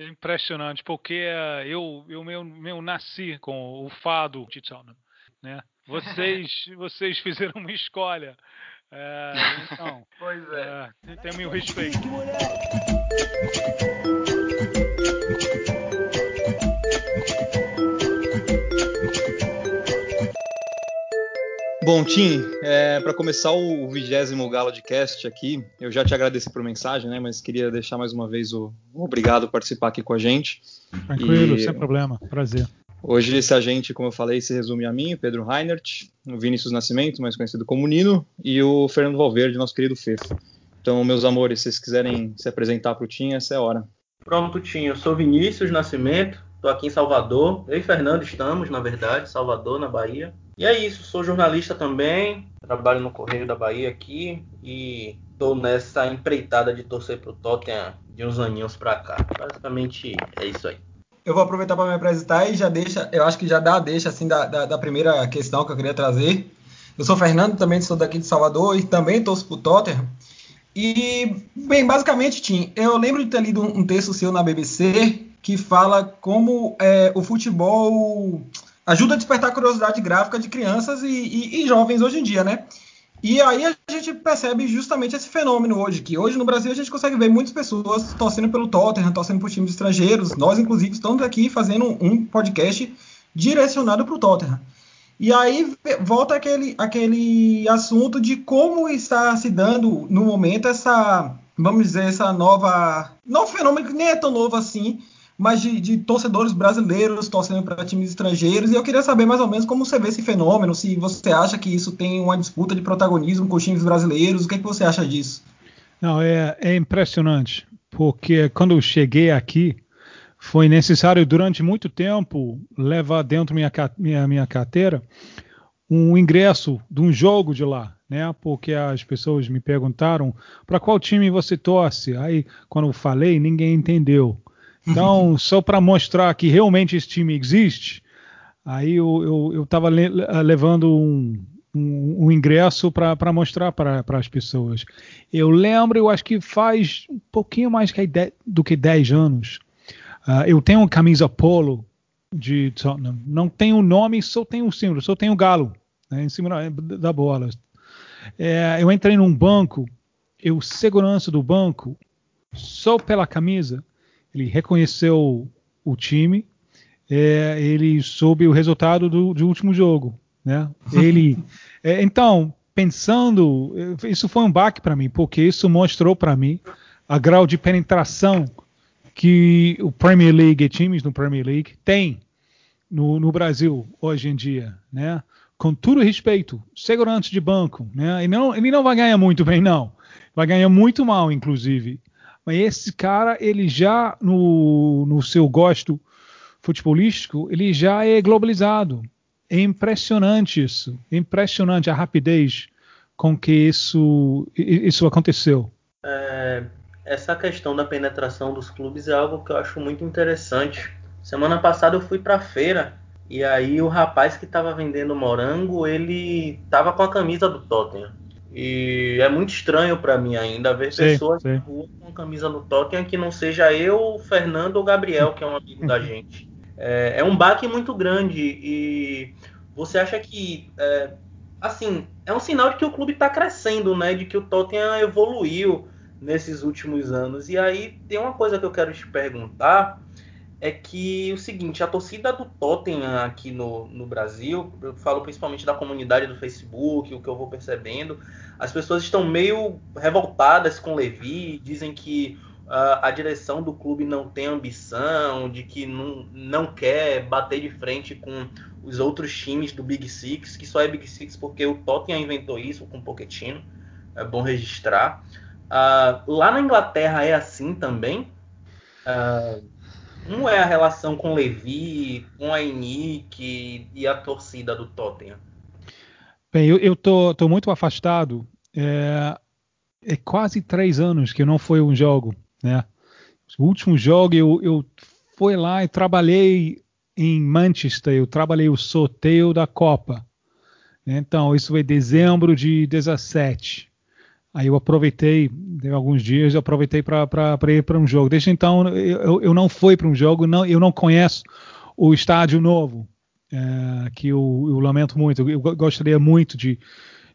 É impressionante, porque uh, eu, eu meu, meu nasci com o fado de Tottenham, né? Vocês, vocês fizeram uma escolha. É, então, pois é. é tem meu respeito. Bom, Tim, é, para começar o vigésimo Galo de Cast aqui, eu já te agradeci por mensagem, né? Mas queria deixar mais uma vez o, o obrigado por participar aqui com a gente. Tranquilo, e, sem problema, prazer. Hoje esse agente, como eu falei, se resume a mim, Pedro Reinert, o Vinícius Nascimento, mais conhecido como Nino, e o Fernando Valverde, nosso querido Fefo. Então, meus amores, se vocês quiserem se apresentar para o Tim, essa é a hora. Pronto, Tim, eu sou Vinícius Nascimento, estou aqui em Salvador. Eu e Fernando estamos, na verdade, Salvador, na Bahia. E é isso, sou jornalista também, trabalho no Correio da Bahia aqui e estou nessa empreitada de torcer pro Tottenham de uns aninhos para cá. Basicamente é isso aí. Eu vou aproveitar para me apresentar e já deixa, eu acho que já dá a deixa assim da, da, da, primeira questão que eu queria trazer. Eu sou Fernando, também sou daqui de Salvador e também torço pro Tottenham. E, bem, basicamente, Tim, eu lembro de ter lido um, texto seu na BBC que fala como é, o futebol ajuda a despertar a curiosidade gráfica de crianças e, e, e, jovens hoje em dia, né? E aí a gente percebe justamente esse fenômeno hoje, que hoje no Brasil a gente consegue ver muitas pessoas torcendo pelo Tottenham, torcendo por times estrangeiros. Nós, inclusive, estamos aqui fazendo um podcast direcionado para o Tottenham. E aí volta aquele, aquele assunto de como está se dando no momento essa, vamos dizer, essa nova. Não fenômeno que nem é tão novo assim, mas de, de torcedores brasileiros torcendo para times estrangeiros. E eu queria saber mais ou menos como você vê esse fenômeno, se você acha que isso tem uma disputa de protagonismo com os times brasileiros, o que, é que você acha disso? Não, é, é impressionante, porque quando eu cheguei aqui, foi necessário durante muito tempo levar dentro minha minha, minha carteira um ingresso de um jogo de lá, né? Porque as pessoas me perguntaram para qual time você torce. Aí, quando eu falei, ninguém entendeu. Então, só para mostrar que realmente esse time existe, aí eu estava le levando um, um, um ingresso para mostrar para as pessoas. Eu lembro, eu acho que faz um pouquinho mais que do que 10 anos. Uh, eu tenho uma camisa polo de Tottenham. Não tenho nome, só tenho o símbolo, só tenho o galo né, em cima da bola. É, eu entrei num banco, eu segurança do banco, só pela camisa, ele reconheceu o time, é, ele soube o resultado do, do último jogo, né? Ele, é, então, pensando, isso foi um baque para mim, porque isso mostrou para mim a grau de penetração que o Premier League, times no Premier League, tem no, no Brasil hoje em dia, né? Com todo respeito, segurança de banco, né? Ele não, ele não vai ganhar muito bem, não. Vai ganhar muito mal, inclusive. Mas esse cara, ele já, no, no seu gosto futebolístico, ele já é globalizado. É impressionante isso. É impressionante a rapidez com que isso, isso aconteceu. É, essa questão da penetração dos clubes é algo que eu acho muito interessante. Semana passada eu fui para a feira e aí o rapaz que estava vendendo morango, ele estava com a camisa do Tottenham. E é muito estranho para mim ainda ver sim, pessoas sim. na rua com camisa do Tottenham que não seja eu, Fernando ou Gabriel, que é um amigo da gente. É, é, um baque muito grande e você acha que, é, assim, é um sinal de que o clube está crescendo, né? De que o Tottenham evoluiu nesses últimos anos. E aí tem uma coisa que eu quero te perguntar é que o seguinte, a torcida do Tottenham aqui no, no Brasil, eu falo principalmente da comunidade do Facebook, o que eu vou percebendo, as pessoas estão meio revoltadas com o Levi, dizem que uh, a direção do clube não tem ambição, de que não, não quer bater de frente com os outros times do Big Six, que só é Big Six porque o Tottenham inventou isso com o Pochettino, é bom registrar. Uh, lá na Inglaterra é assim também. Uh, como é a relação com Levi, com a Enique e a torcida do Tottenham? Bem, eu, eu tô, tô, muito afastado. É, é, quase três anos que não foi um jogo, né? O último jogo eu, eu fui lá e trabalhei em Manchester. Eu trabalhei o sorteio da Copa. Então isso foi dezembro de 17. Aí eu aproveitei, deu alguns dias, eu aproveitei para ir para um jogo. Desde então, eu, eu não fui para um jogo, não, eu não conheço o estádio novo, é, que eu, eu, lamento muito. Eu gostaria muito de,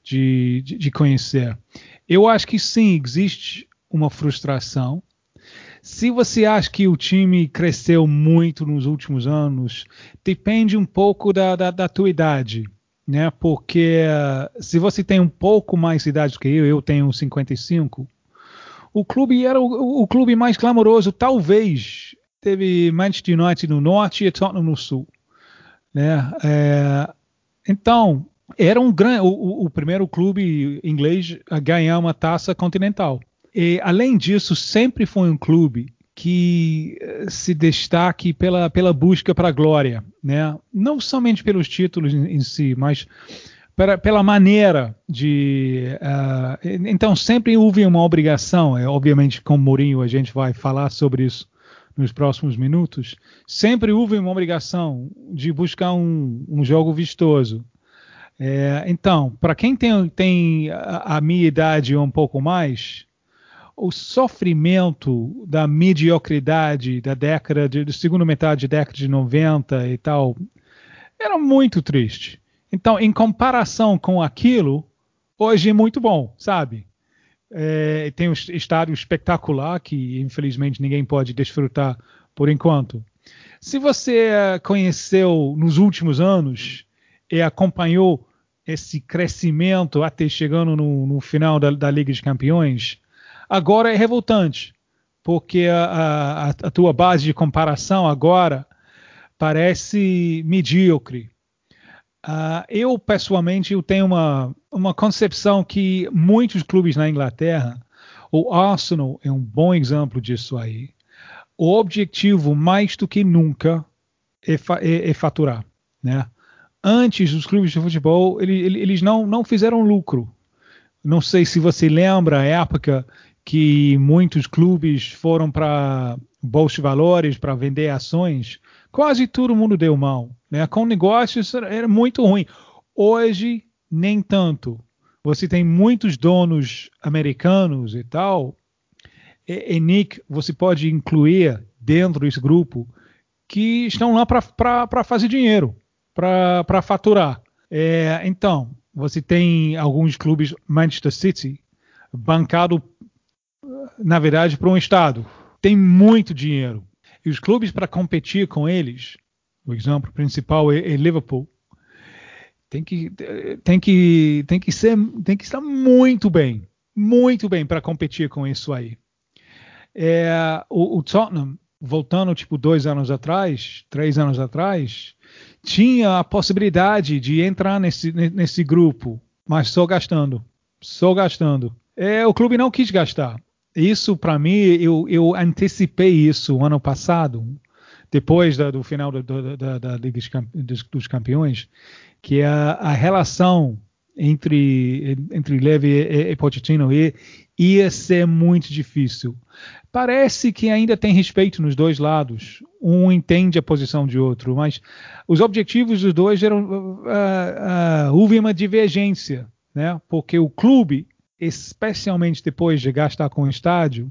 de, de conhecer. Eu acho que sim, existe uma frustração. Se você acha que o time cresceu muito nos últimos anos, depende um pouco da, da, da tua idade né? Porque uh, se você tem um pouco mais de idade que eu, eu tenho 55, o clube era o, o clube mais clamoroso, talvez. Teve Manchester United no norte e Tottenham no sul, né? É, então era um grande, o, o, primeiro clube inglês a ganhar uma taça continental. E além disso, sempre foi um clube que eh, se destaque pela, pela busca para a glória, né? Não somente pelos títulos em, em si, mas pela maneira de. Uh, então, sempre houve uma obrigação, é, obviamente, com Mourinho a gente vai falar sobre isso nos próximos minutos. Sempre houve uma obrigação de buscar um, um jogo vistoso. É, então, para quem tem, tem a, a minha idade ou um pouco mais, o sofrimento da mediocridade da década de, da segunda metade da década de 90 e tal era muito triste. Então, em comparação com aquilo, hoje é muito bom, sabe? É, tem um estádio espetacular que infelizmente ninguém pode desfrutar por enquanto. Se você eh, conheceu nos últimos anos e acompanhou esse crescimento até chegando no, no final da, da Liga de Campeões, agora é revoltante, porque a, a, a tua base de comparação agora parece medíocre. Uh, eu, pessoalmente, eu tenho uma, uma concepção que muitos clubes na Inglaterra, o Arsenal é um bom exemplo disso aí, o objetivo, mais do que nunca, é, fa é, é faturar. Né? Antes, os clubes de futebol, ele, eles não, não fizeram lucro. Não sei se você lembra a época que muitos clubes foram para bolsa de valores para vender ações, quase todo mundo deu mal. Né? Com negócios era muito ruim. Hoje, nem tanto. Você tem muitos donos americanos e tal. E, e Nick, você pode incluir dentro desse grupo que estão lá para fazer dinheiro, para faturar. É, então, você tem alguns clubes, Manchester City, bancado na verdade, para um Estado. Tem muito dinheiro. E os clubes, para competir com eles, o exemplo principal é, é Liverpool, tem que, tem, que, tem, que ser, tem que estar muito bem, muito bem para competir com isso aí. É, o, o, Tottenham, voltando tipo dois anos atrás, três anos atrás, tinha a possibilidade de entrar nesse, nesse grupo, mas só gastando, só gastando. É, o clube não quis gastar. Isso, para mim, eu, eu, antecipei isso ano passado, depois da, do final da, da, da Liga dos Campeões, que é a, a relação entre, entre Levy e, e Pochettino ia ser muito difícil. Parece que ainda tem respeito nos dois lados. Um entende a posição de outro, mas os objetivos dos dois eram. Uh, uh, houve uma divergência, né? porque o clube especialmente depois de gastar com o estádio,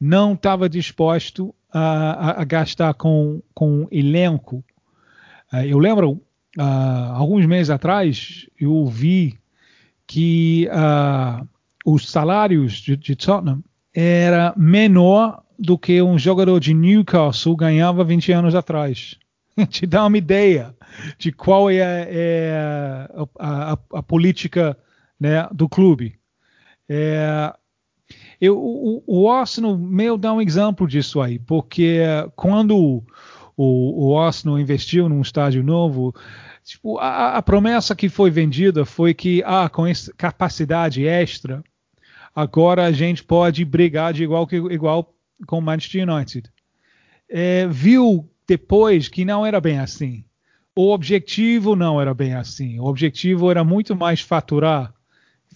não estava disposto a, a, a, gastar com, com elenco. Uh, eu lembro, uh, alguns meses atrás, eu vi que uh, os salários de, de, Tottenham era menor do que um jogador de Newcastle ganhava 20 anos atrás. Te dá uma ideia de qual é, é a, a, política né, do clube. É, eu, o, o Arsenal meio dá um exemplo disso aí, porque quando o, o Arsenal investiu num estádio novo, tipo, a, a, promessa que foi vendida foi que ah, com essa capacidade extra, agora a gente pode brigar de igual, que, igual com o Manchester United. É, viu depois que não era bem assim. O objetivo não era bem assim. O objetivo era muito mais faturar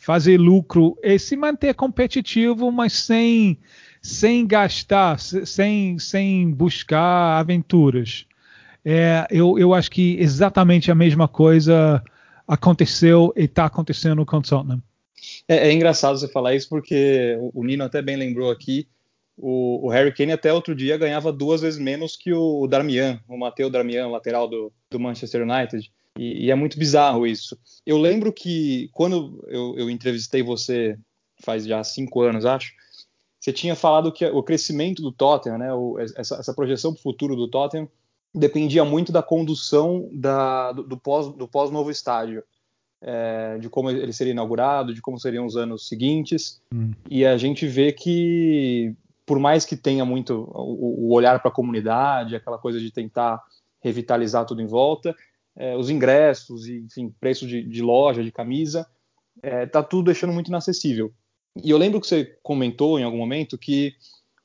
fazer lucro e se manter competitivo, mas sem, sem gastar, sem, sem buscar aventuras. É, eu, eu acho que exatamente a mesma coisa aconteceu e está acontecendo com o Tottenham. É, é, engraçado você falar isso porque o, Nino até bem lembrou aqui. O, o, Harry Kane até outro dia ganhava duas vezes menos que o Darmian, o Mateu Darmian, lateral do, do Manchester United. E, e, é muito bizarro isso. Eu lembro que quando eu, eu entrevistei você faz já cinco anos, acho, você tinha falado que o crescimento do Tottenham, né, o, essa, essa, projeção para o futuro do Tottenham, dependia muito da condução da, do, do, pós, do pós-novo estádio. É, de como ele seria inaugurado, de como seriam os anos seguintes. Hum. E a gente vê que, por mais que tenha muito o, o olhar para a comunidade, aquela coisa de tentar revitalizar tudo em volta, é, os ingressos e, enfim, preço de, de loja, de camisa, é, tá tudo deixando muito inacessível. E eu lembro que você comentou em algum momento que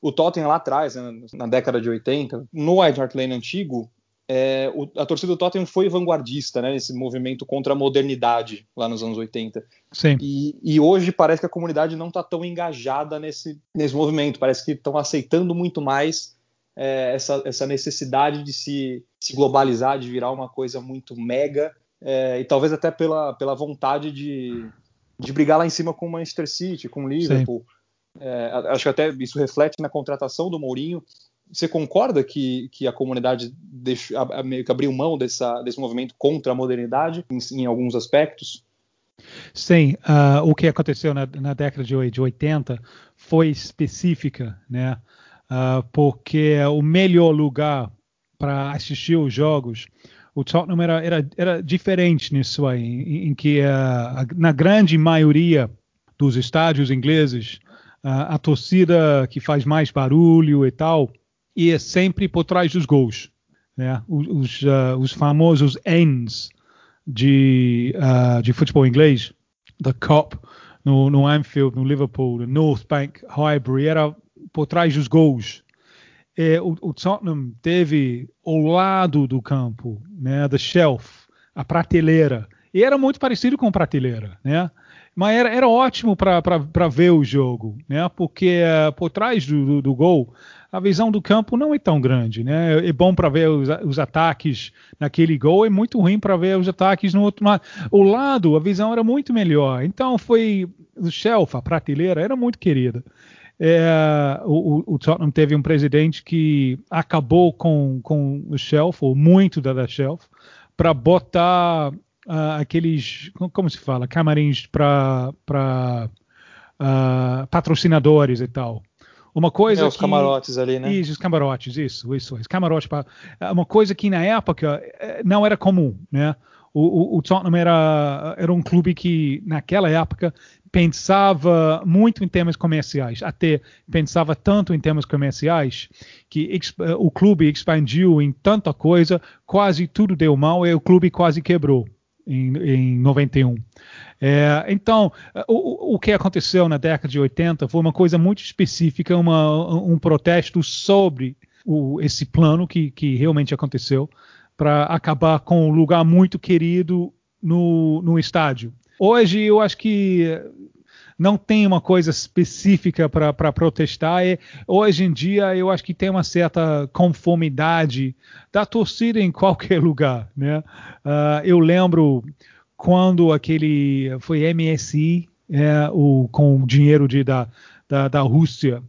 o Tottenham lá atrás, né, na década de 80, no White Hart Lane antigo, é, o, a torcida do Tottenham foi vanguardista, né, nesse movimento contra a modernidade lá nos anos 80. Sim. E, e hoje parece que a comunidade não está tão engajada nesse, nesse movimento, parece que estão aceitando muito mais é, essa, essa necessidade de se, se globalizar, de virar uma coisa muito mega, é, e talvez até pela, pela vontade de, de brigar lá em cima com o Manchester City, com o Liverpool. É, acho que até isso reflete na contratação do Mourinho. Você concorda que, que a comunidade deixou, a, a, meio que abriu mão dessa, desse movimento contra a modernidade em, em alguns aspectos? Sim, uh, o que aconteceu na, na, década de, de 80 foi específica, né? Uh, porque o melhor lugar para assistir os jogos o Tottenham era, era, era diferente nisso aí, em, em que uh, na grande maioria dos estádios ingleses, uh, a torcida que faz mais barulho e tal, ia sempre por trás dos gols. Né? Os, uh, os famosos ends de, de futebol inglês, the Cop, no, no Anfield, no Liverpool, no North Bank, Highbury, era por trás dos gols é, o, o, Tottenham teve ao lado do campo, né, the shelf, a prateleira, e era muito parecido com prateleira, né? Mas era, era ótimo para ver o jogo, né? Porque uh, por trás do, do, do, gol a visão do campo não é tão grande, né? É bom para ver os, os, ataques naquele gol, é muito ruim para ver os ataques no outro lado. O lado, a visão era muito melhor. Então foi o shelf, a prateleira, era muito querida é, o, o, Tottenham teve um presidente que acabou com, com o shelf, ou muito da, da shelf, para botar uh, aqueles, como se fala, camarins para uh, patrocinadores e tal. Uma coisa é, os que, camarotes ali, né? Isso, os camarotes, isso, isso, isso camarotes para é uma coisa que na época é, não era comum, né? O, o, o, Tottenham era, era um clube que naquela época pensava muito em temas comerciais, até pensava tanto em temas comerciais que o clube expandiu em tanta coisa, quase tudo deu mal e o clube quase quebrou em, em 91. É, então, o, o, que aconteceu na década de 80 foi uma coisa muito específica, uma, um protesto sobre o, esse plano que, que realmente aconteceu para acabar com um lugar muito querido no, no estádio. Hoje eu acho que não tem uma coisa específica para protestar. E hoje em dia eu acho que tem uma certa conformidade da torcida em qualquer lugar. Né? Uh, eu lembro quando aquele foi MSI é, o, com dinheiro de, da, da, da Rússia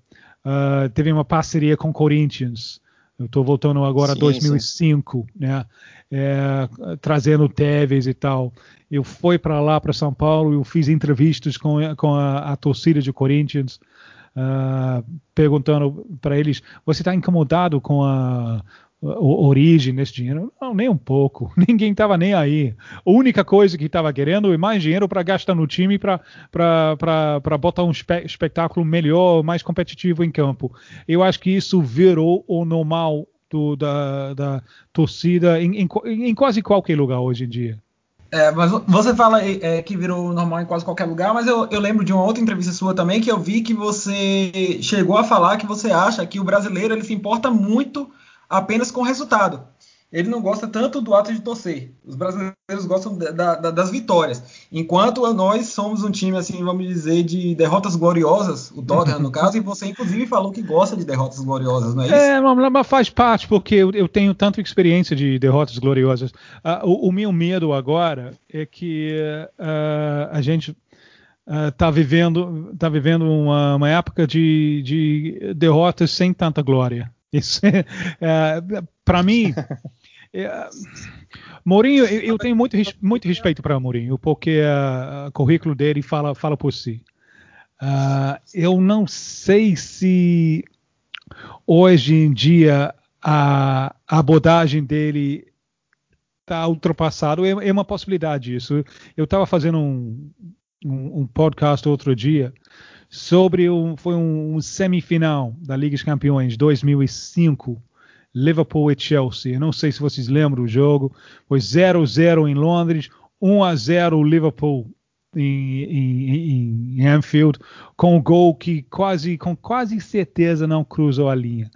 uh, teve uma parceria com Corinthians. Eu estou voltando agora a 2005, sim. né? É, trazendo Tevez e tal. Eu fui para lá, para São Paulo, eu fiz entrevistas com, com a, a torcida de Corinthians, uh, perguntando para eles: você está incomodado com a, origem desse dinheiro? Não, nem um pouco. Ninguém estava nem aí. A única coisa que estava querendo é mais dinheiro para gastar no time para botar um espe espetáculo melhor, mais competitivo em campo. Eu acho que isso virou o normal do, da, da, torcida em, em, em, quase qualquer lugar hoje em dia. É, mas você fala é, que virou normal em quase qualquer lugar, mas eu, eu, lembro de uma outra entrevista sua também que eu vi que você chegou a falar que você acha que o brasileiro ele se importa muito apenas com o resultado ele não gosta tanto do ato de torcer. Os brasileiros gostam da, da, das vitórias. Enquanto nós somos um time, assim, vamos dizer, de derrotas gloriosas, o Tottenham no caso, e você inclusive falou que gosta de derrotas gloriosas, não é isso? É, mas faz parte, porque eu, eu tenho tanta experiência de derrotas gloriosas. Uh, o, o, meu medo agora é que uh, a gente está uh, vivendo, tá vivendo uma, uma época de, de, derrotas sem tanta glória. Isso é, é para mim. É, Mourinho, eu, eu, tenho muito, muito respeito para Mourinho, porque uh, o currículo dele fala, fala por si. Uh, eu não sei se hoje em dia a, a abordagem dele está ultrapassado. É, é, uma possibilidade isso. Eu estava fazendo um, um, um, podcast outro dia sobre um, foi um, um, semifinal da Liga dos Campeões 2005, Liverpool e Chelsea. Eu não sei se vocês lembram o jogo. Foi 0-0 em Londres, 1-0 Liverpool em, em, em, Anfield, com um gol que quase, com quase certeza não cruzou a linha.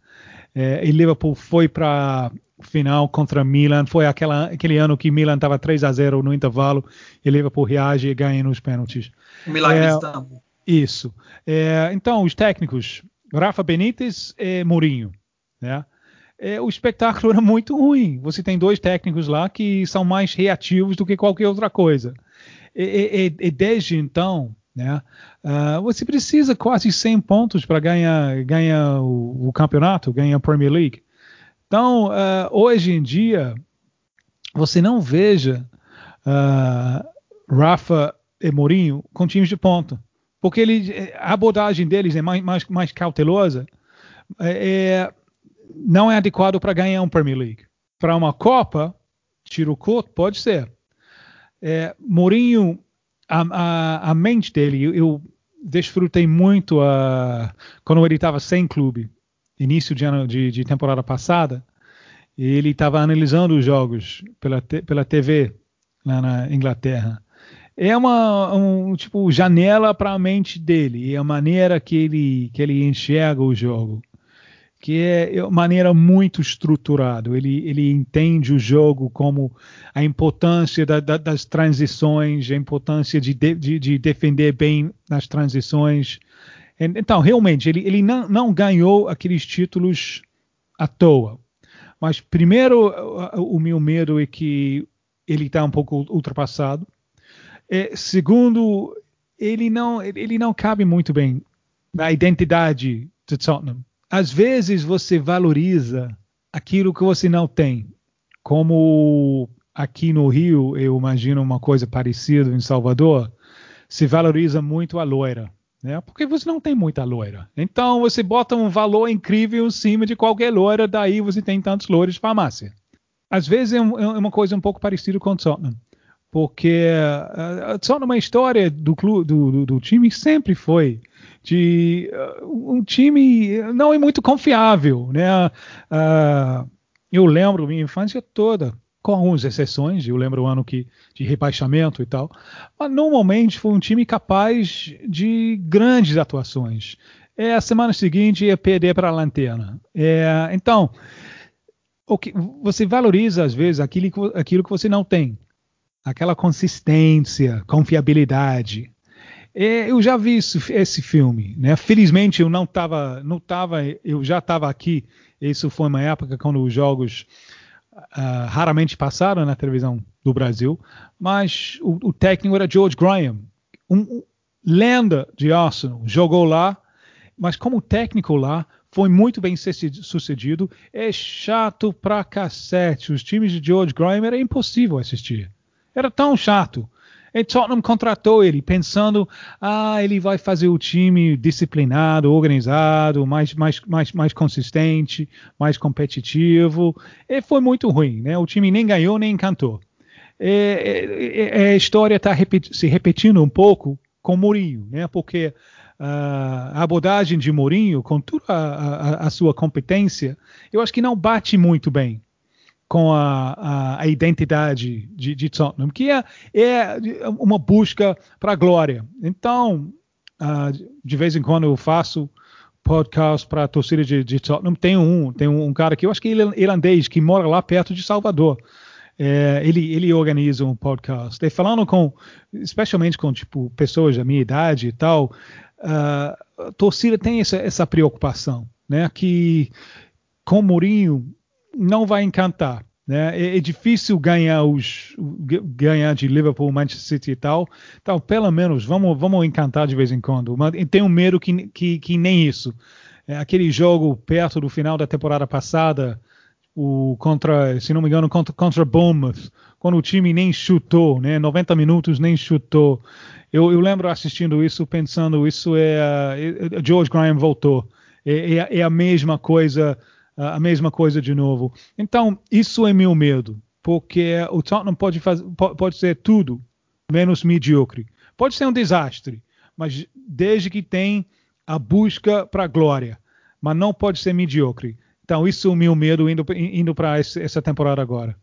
É, e Liverpool foi para final contra Milan. Foi aquela, aquele ano que Milan estava 3 a 0 no intervalo e Liverpool reage e ganha nos pênaltis. O milagre é, Istanbul. Isso. É, então, os técnicos, Rafa Benítez e Mourinho. Né? É, o espetáculo era muito ruim. Você tem dois técnicos lá que são mais reativos do que qualquer outra coisa. E, e, e desde então, né, uh, você precisa quase 100 pontos para ganhar, ganhar o, o, campeonato, ganhar a Premier League. Então, uh, hoje em dia, você não veja uh, Rafa e Mourinho com times de ponta. Porque ele, a abordagem deles é mais, mais, mais cautelosa. É, é não é adequado para ganhar um Premier League. Para uma Copa, tiro curto, pode ser. É, Mourinho, a, a, a, mente dele, eu, eu desfrutei muito a, quando ele estava sem clube início de, ano, de, de temporada passada, ele estava analisando os jogos pela, pela TV lá na Inglaterra. É uma um, tipo janela para a mente dele, é a maneira que ele que ele enxerga o jogo, que é uma maneira muito estruturada. Ele ele entende o jogo como a importância da, da, das transições, a importância de, de, de defender bem nas transições, então, realmente, ele, ele não, não ganhou aqueles títulos à toa. Mas, primeiro, o meu medo é que ele está um pouco ultrapassado. É, segundo, ele não, ele não cabe muito bem na identidade de Tottenham. Às vezes você valoriza aquilo que você não tem. Como aqui no Rio, eu imagino uma coisa parecida em Salvador, se valoriza muito a loira né? Porque você não tem muita loira. Então você bota um valor incrível em cima de qualquer loira, daí você tem tantos loiros de farmácia. Às vezes é, é uma coisa um pouco parecida com o Tottenham, porque uh, Tottenham, uma história do, clube, do, do, do, time sempre foi de uh, um time não é muito confiável, né? Uh, eu lembro minha infância toda com algumas exceções, eu lembro o ano que, de rebaixamento e tal, mas normalmente foi um time capaz de grandes atuações. É, a semana seguinte ia perder para a lanterna. É, então, o que, você valoriza às vezes aquilo, aquilo que você não tem, aquela consistência, confiabilidade. Eu já vi isso, esse filme, né? Felizmente eu não estava, não tava, eu já estava aqui. Isso foi uma época quando os jogos uh, raramente passaram na televisão do Brasil, mas o, o técnico era George Graham, um, um, lenda de Arsenal, jogou lá, mas como técnico lá foi muito bem sucedido, é chato pra cacete. Os times de George Graham era impossível assistir. Era tão chato. E Tottenham contratou ele pensando, ah, ele vai fazer o time disciplinado, organizado, mais, mais, mais, mais consistente, mais competitivo. E foi muito ruim, né? O time nem ganhou nem encantou. E, e, a história está repeti se repetindo um pouco com Mourinho, né? Porque uh, a abordagem de Mourinho, com toda a, a, a sua competência, eu acho que não bate muito bem com a, a, a identidade de, de, Tottenham, que é, é uma busca para a glória. Então, uh, de vez em quando eu faço podcast para a torcida de, de, Tottenham. Tem um, tem um, cara que eu acho que ele é irlandês, que mora lá perto de Salvador. É, ele, ele organiza um podcast. E falando com, especialmente com tipo pessoas da minha idade e tal, uh, a torcida tem essa, essa preocupação, né? Que com Mourinho não vai encantar. Né? É, é, difícil ganhar os ganhar de Liverpool, Manchester City e tal. Então, pelo menos vamos vamos encantar de vez em quando. Mas tenho medo que, que, que nem isso. É, aquele jogo perto do final da temporada passada, o contra, se não me engano, contra, contra Bournemouth, quando o time nem chutou, né? 90 minutos nem chutou. Eu, eu lembro assistindo isso, pensando isso é, é George Graham voltou. É, é, é a mesma coisa a mesma coisa de novo. Então, isso é meu medo, porque o Tottenham pode, fazer, pode ser tudo menos medíocre. Pode ser um desastre, mas desde que tem a busca para a glória, mas não pode ser medíocre. Então, isso é o meu medo indo, indo para essa temporada agora.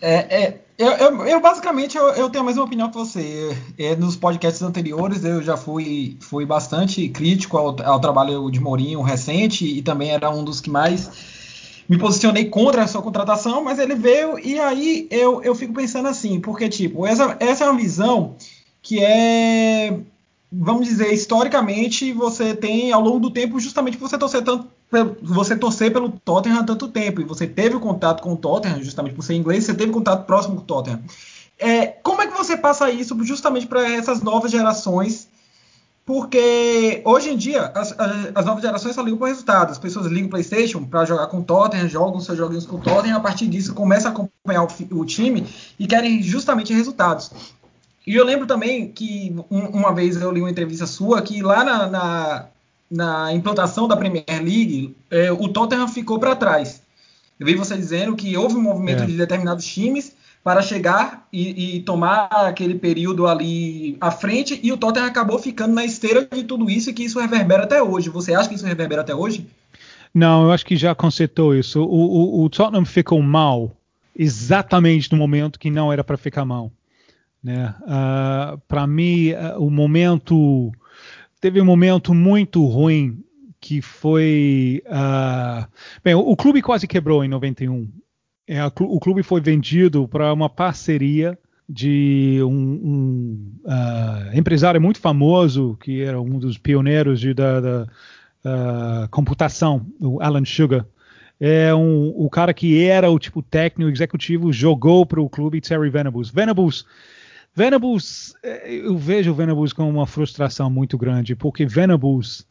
É, é eu, eu, eu, basicamente eu, eu, tenho a mesma opinião que você. É, nos podcasts anteriores eu já fui, fui bastante crítico ao, ao trabalho de Mourinho recente e também era um dos que mais me posicionei contra a sua contratação, mas ele veio e aí eu, eu fico pensando assim, porque, tipo, essa, essa é uma visão que é, vamos dizer, historicamente você tem ao longo do tempo justamente você torcer tanto você torcer pelo Tottenham há tanto tempo e você teve contato com o Tottenham justamente por ser inglês, você teve contato próximo com o Tottenham. É, como é que você passa isso justamente para essas novas gerações porque hoje em dia as, as novas gerações só ligam por resultado. As pessoas ligam PlayStation para jogar com o Tottenham, jogam seus joguinhos com o Tottenham, a partir disso começam a acompanhar o, o time e querem justamente resultados. E eu lembro também que um, uma vez eu li uma entrevista sua que lá na, na, na implantação da Premier League é, o Tottenham ficou para trás. Eu vi você dizendo que houve um movimento é. de determinados times para chegar e, e, tomar aquele período ali à frente, e o Tottenham acabou ficando na esteira de tudo isso e que isso reverbera até hoje. Você acha que isso reverbera até hoje? Não, eu acho que já consertou isso. O, o, o Tottenham ficou mal exatamente no momento que não era para ficar mal. Né? Uh, ah, para mim, uh, o momento teve um momento muito ruim que foi uh, bem, o, o clube quase quebrou em 91 é, o clube foi vendido para uma parceria de um, um uh, empresário muito famoso, que era um dos pioneiros de, da, da uh, computação, o Alan Sugar. É um, o cara que era o tipo técnico executivo, jogou para o clube Terry Venables. Venables, Venables, eh, eu vejo o Venables com uma frustração muito grande, porque Venables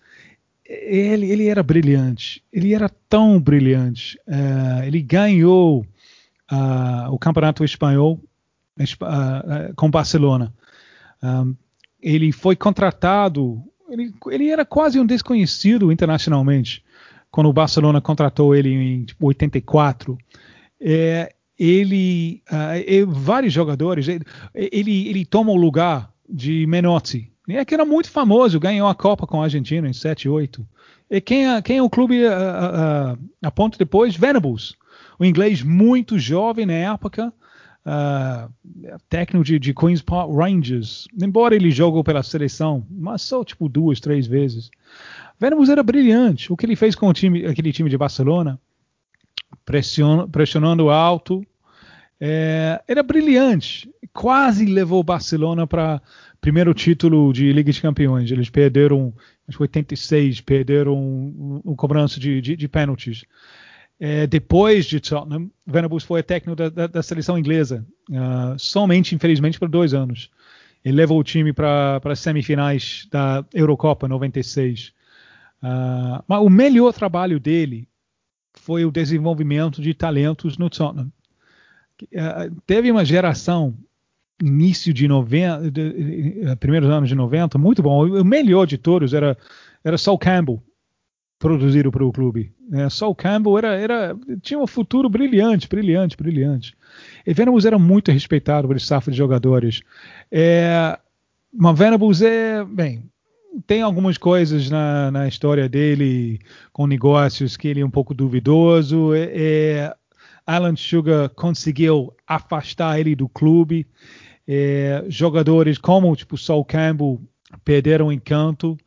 ele, ele era brilhante, ele era tão brilhante. Uh, ele ganhou uh, o campeonato espanhol uh, com Barcelona. Um, ele foi contratado, ele, ele, era quase um desconhecido internacionalmente quando o Barcelona contratou ele em tipo, 84. É, ele, vários jogadores, ele, ele, ele toma o lugar de Menotti, é que era muito famoso, ganhou a Copa com a Argentina em 7, 8. E quem é, quem é o clube a, a, a ponto depois? Venables. O inglês muito jovem na época, uh, técnico de, de Queen's Park Rangers. Embora ele jogou pela seleção, mas só tipo duas, três vezes. Venables era brilhante. O que ele fez com o time, aquele time de Barcelona, pression, pressionando alto, é, era brilhante. Quase levou o Barcelona para primeiro título de Liga de Campeões. Eles perderam, acho que 86, perderam um, um cobrança de, de, de pênaltis. É, depois de Tottenham, Venables foi técnico da, da, da seleção inglesa, uh, somente, infelizmente, por dois anos. Ele levou o time para as semifinais da Eurocopa 96. Uh, ah, mas o melhor trabalho dele foi o desenvolvimento de talentos no Tottenham. Uh, teve uma geração início de 90, de, de, eh, primeiros anos de 90, muito bom. O melhor de todos era, era Saul Campbell, produzido para o clube. É, Saul Campbell era, era, tinha um futuro brilhante, brilhante, brilhante. E Venables era muito respeitado por staff de jogadores. É, mas Venables é, bem, tem algumas coisas na, na história dele com negócios que ele é um pouco duvidoso. É, é, Alan Sugar conseguiu afastar ele do clube. É, jogadores como tipo Saul Campbell perderam encanto,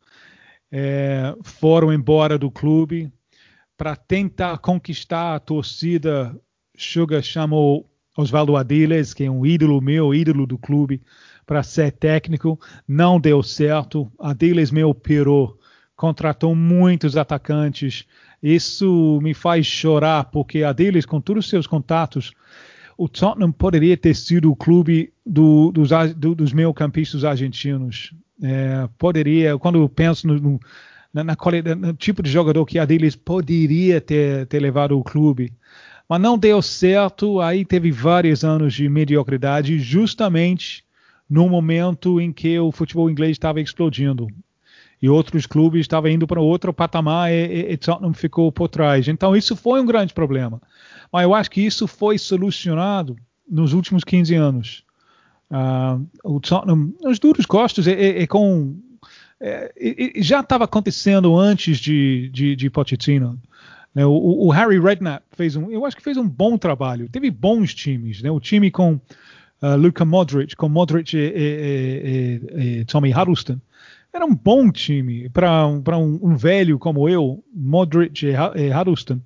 é, foram embora do clube para tentar conquistar a torcida. Sugar chamou Osvaldo Adiles, que é um ídolo meu, ídolo do clube, para ser técnico. Não deu certo. Adiles meu pirou, contratou muitos atacantes. Isso me faz chorar, porque Adiles, com todos os seus contatos, o Tottenham poderia ter sido o clube do, dos, do, dos meio-campistas argentinos. É, poderia, quando eu penso no, no, na, na, no, tipo de jogador que a deles poderia ter, ter levado o clube, mas não deu certo. Aí teve vários anos de mediocridade, justamente no momento em que o futebol inglês estava explodindo e outros clubes estavam indo para outro patamar e, e, e Tottenham ficou por trás. Então isso foi um grande problema. Mas eu acho que isso foi solucionado nos últimos 15 anos. Uh, o Tottenham, os duros costos, é, é com é, já estava acontecendo antes de, de, de Pochettino. Né? O, o, Harry Redknapp fez um, eu acho que fez um bom trabalho. Teve bons times, né? O time com uh, Luka Modric, com Modric e, e, e, Tommy Huddleston, era um bom time para um, um, um velho como eu, Modric e, Huddleston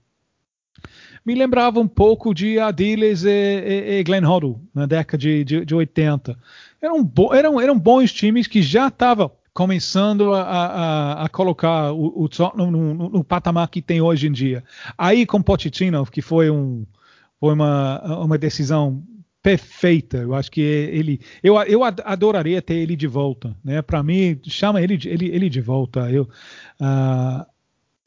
me lembrava um pouco de Adiles e, e, e Glenn Hoddle na década de, de, de 80. Eram, bo, eram, eram bons times que já estavam começando a, a, a, colocar o, o Tottenham no, no, no, patamar que tem hoje em dia. Aí com Pochettino, que foi, um, foi uma, uma decisão perfeita. Eu acho que ele, eu, eu adoraria ter ele de volta, né? Para mim, chama ele, ele, ele de volta. Eu, uh,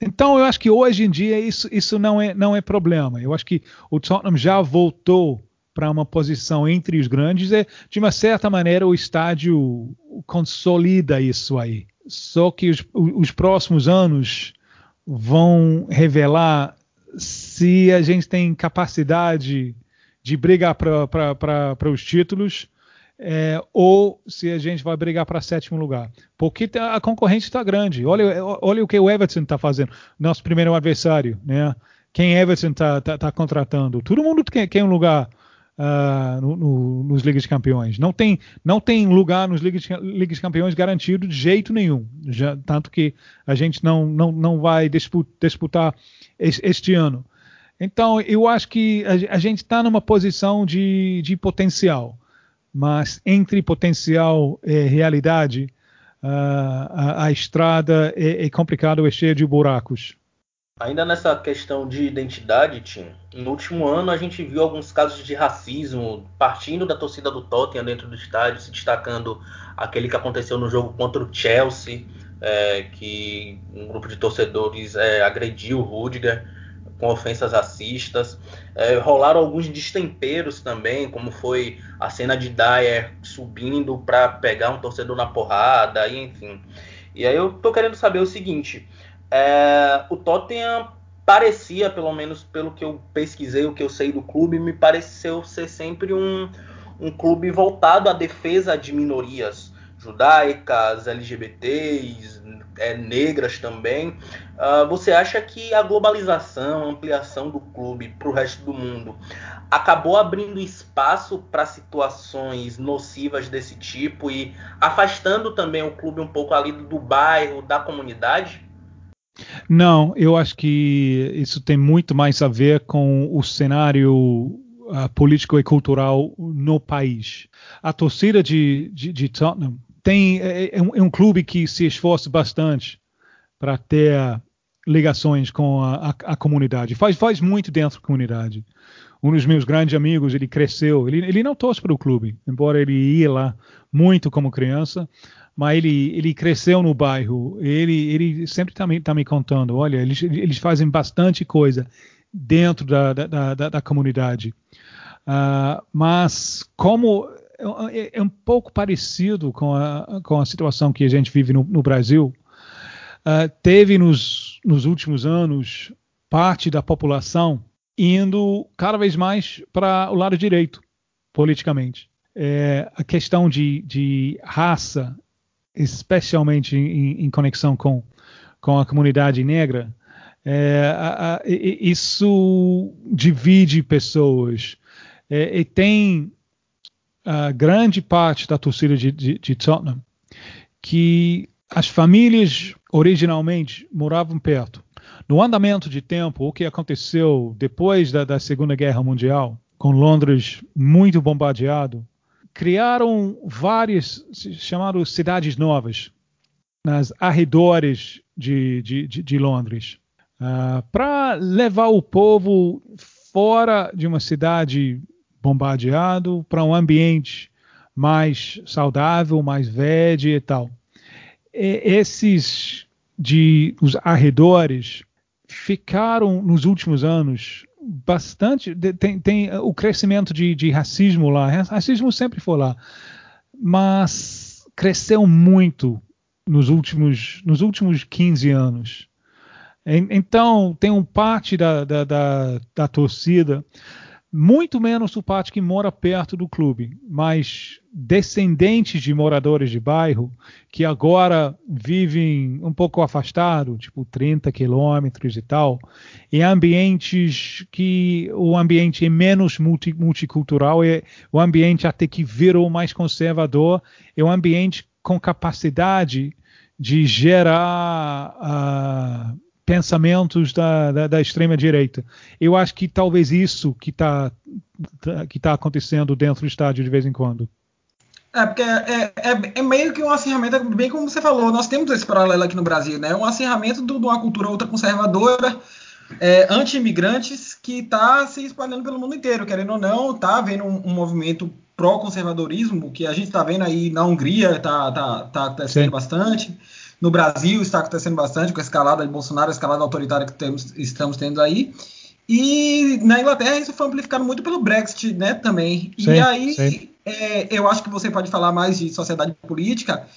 então eu acho que hoje em dia isso, isso não, é, não é problema. Eu acho que o Tottenham já voltou para uma posição entre os grandes e, de uma certa maneira, o estádio consolida isso aí. Só que os, os próximos anos vão revelar se a gente tem capacidade de brigar para os títulos é, ou se a gente vai brigar para sétimo lugar. Porque a concorrência está grande. Olha, olha o que o Everton está fazendo, nosso primeiro adversário. Né? Quem Everton está tá, tá contratando? Todo mundo quer, quer um lugar uh, no, no, nos Ligas de Campeões. Não tem, não tem lugar nos Ligas, Ligas de Campeões garantido de jeito nenhum. Já, tanto que a gente não, não, não vai disputar este ano. Então, eu acho que a, a gente está numa posição de, de potencial mas entre potencial e realidade, uh, a, a, estrada é, é complicada, é cheia de buracos. Ainda nessa questão de identidade, Tim, no último ano a gente viu alguns casos de racismo partindo da torcida do Tottenham dentro do estádio, se destacando aquele que aconteceu no jogo contra o Chelsea, é, que um grupo de torcedores é, agrediu o Rudiger com ofensas racistas. É, rolaram alguns destemperos também, como foi a cena de Dyer subindo para pegar um torcedor na porrada, e enfim. E aí eu tô querendo saber o seguinte: é, o Tottenham parecia, pelo menos pelo que eu pesquisei, o que eu sei do clube, me pareceu ser sempre um, um clube voltado à defesa de minorias judaicas, LGBTs, é, negras também. Uh, você acha que a globalização, a ampliação do clube para o resto do mundo acabou abrindo espaço para situações nocivas desse tipo e afastando também o clube um pouco ali do bairro, da comunidade? Não, eu acho que isso tem muito mais a ver com o cenário uh, político e cultural no país. A torcida de, de, de Tottenham tem, é, é, um, é um clube que se esforça bastante para ter ligações com a, a, a, comunidade. Faz, faz muito dentro da comunidade. Um dos meus grandes amigos, ele cresceu, ele, ele não torce para o clube, embora ele ia lá muito como criança, mas ele, ele cresceu no bairro. Ele, ele sempre está me, tá me contando, olha, eles, eles fazem bastante coisa dentro da, da, da, da comunidade. Uh, mas como é, é, um pouco parecido com a, com a situação que a gente vive no, no Brasil. Uh, teve nos, nos últimos anos parte da população indo cada vez mais para o lado direito, politicamente. É, a questão de, de raça, especialmente em, em, conexão com, com a comunidade negra, é, a, a, isso divide pessoas. É, e tem uh, grande parte da torcida de, de, de Tottenham que as famílias originalmente moravam perto. No andamento de tempo, o que aconteceu depois da, da Segunda Guerra Mundial, com Londres muito bombardeado, criaram várias chamadas cidades novas nas arredores de, de, de, de Londres, uh, para levar o povo fora de uma cidade bombardeado para um ambiente mais saudável, mais verde e tal. E esses de os arredores ficaram nos últimos anos bastante tem, tem o crescimento de, de, racismo lá racismo sempre foi lá mas cresceu muito nos últimos nos últimos 15 anos. Então tem um parte da, da, da, da torcida muito menos o parte que mora perto do clube, mas descendentes de moradores de bairro que agora vivem um pouco afastado, tipo 30 quilômetros e tal, em ambientes que o ambiente é menos multi, multicultural, é o ambiente até que virou mais conservador, é um ambiente com capacidade de gerar uh, pensamentos da, da, da extrema-direita. Eu acho que talvez isso que está que tá acontecendo dentro do estádio de vez em quando. É, porque é, é, é, meio que um acirramento, bem como você falou, nós temos esse paralelo aqui no Brasil, né? Um acirramento de uma cultura ultraconservadora, é, anti-imigrantes, que está se espalhando pelo mundo inteiro, querendo ou não, está havendo um, um movimento pró-conservadorismo, que a gente está vendo aí na Hungria, está tá, tá acontecendo Sim. bastante. No Brasil está acontecendo bastante com a escalada de Bolsonaro, a escalada autoritária que temos, estamos tendo aí. E na Inglaterra isso foi amplificado muito pelo Brexit, né, também. Sim, e aí é, eu acho que você pode falar mais de sociedade política.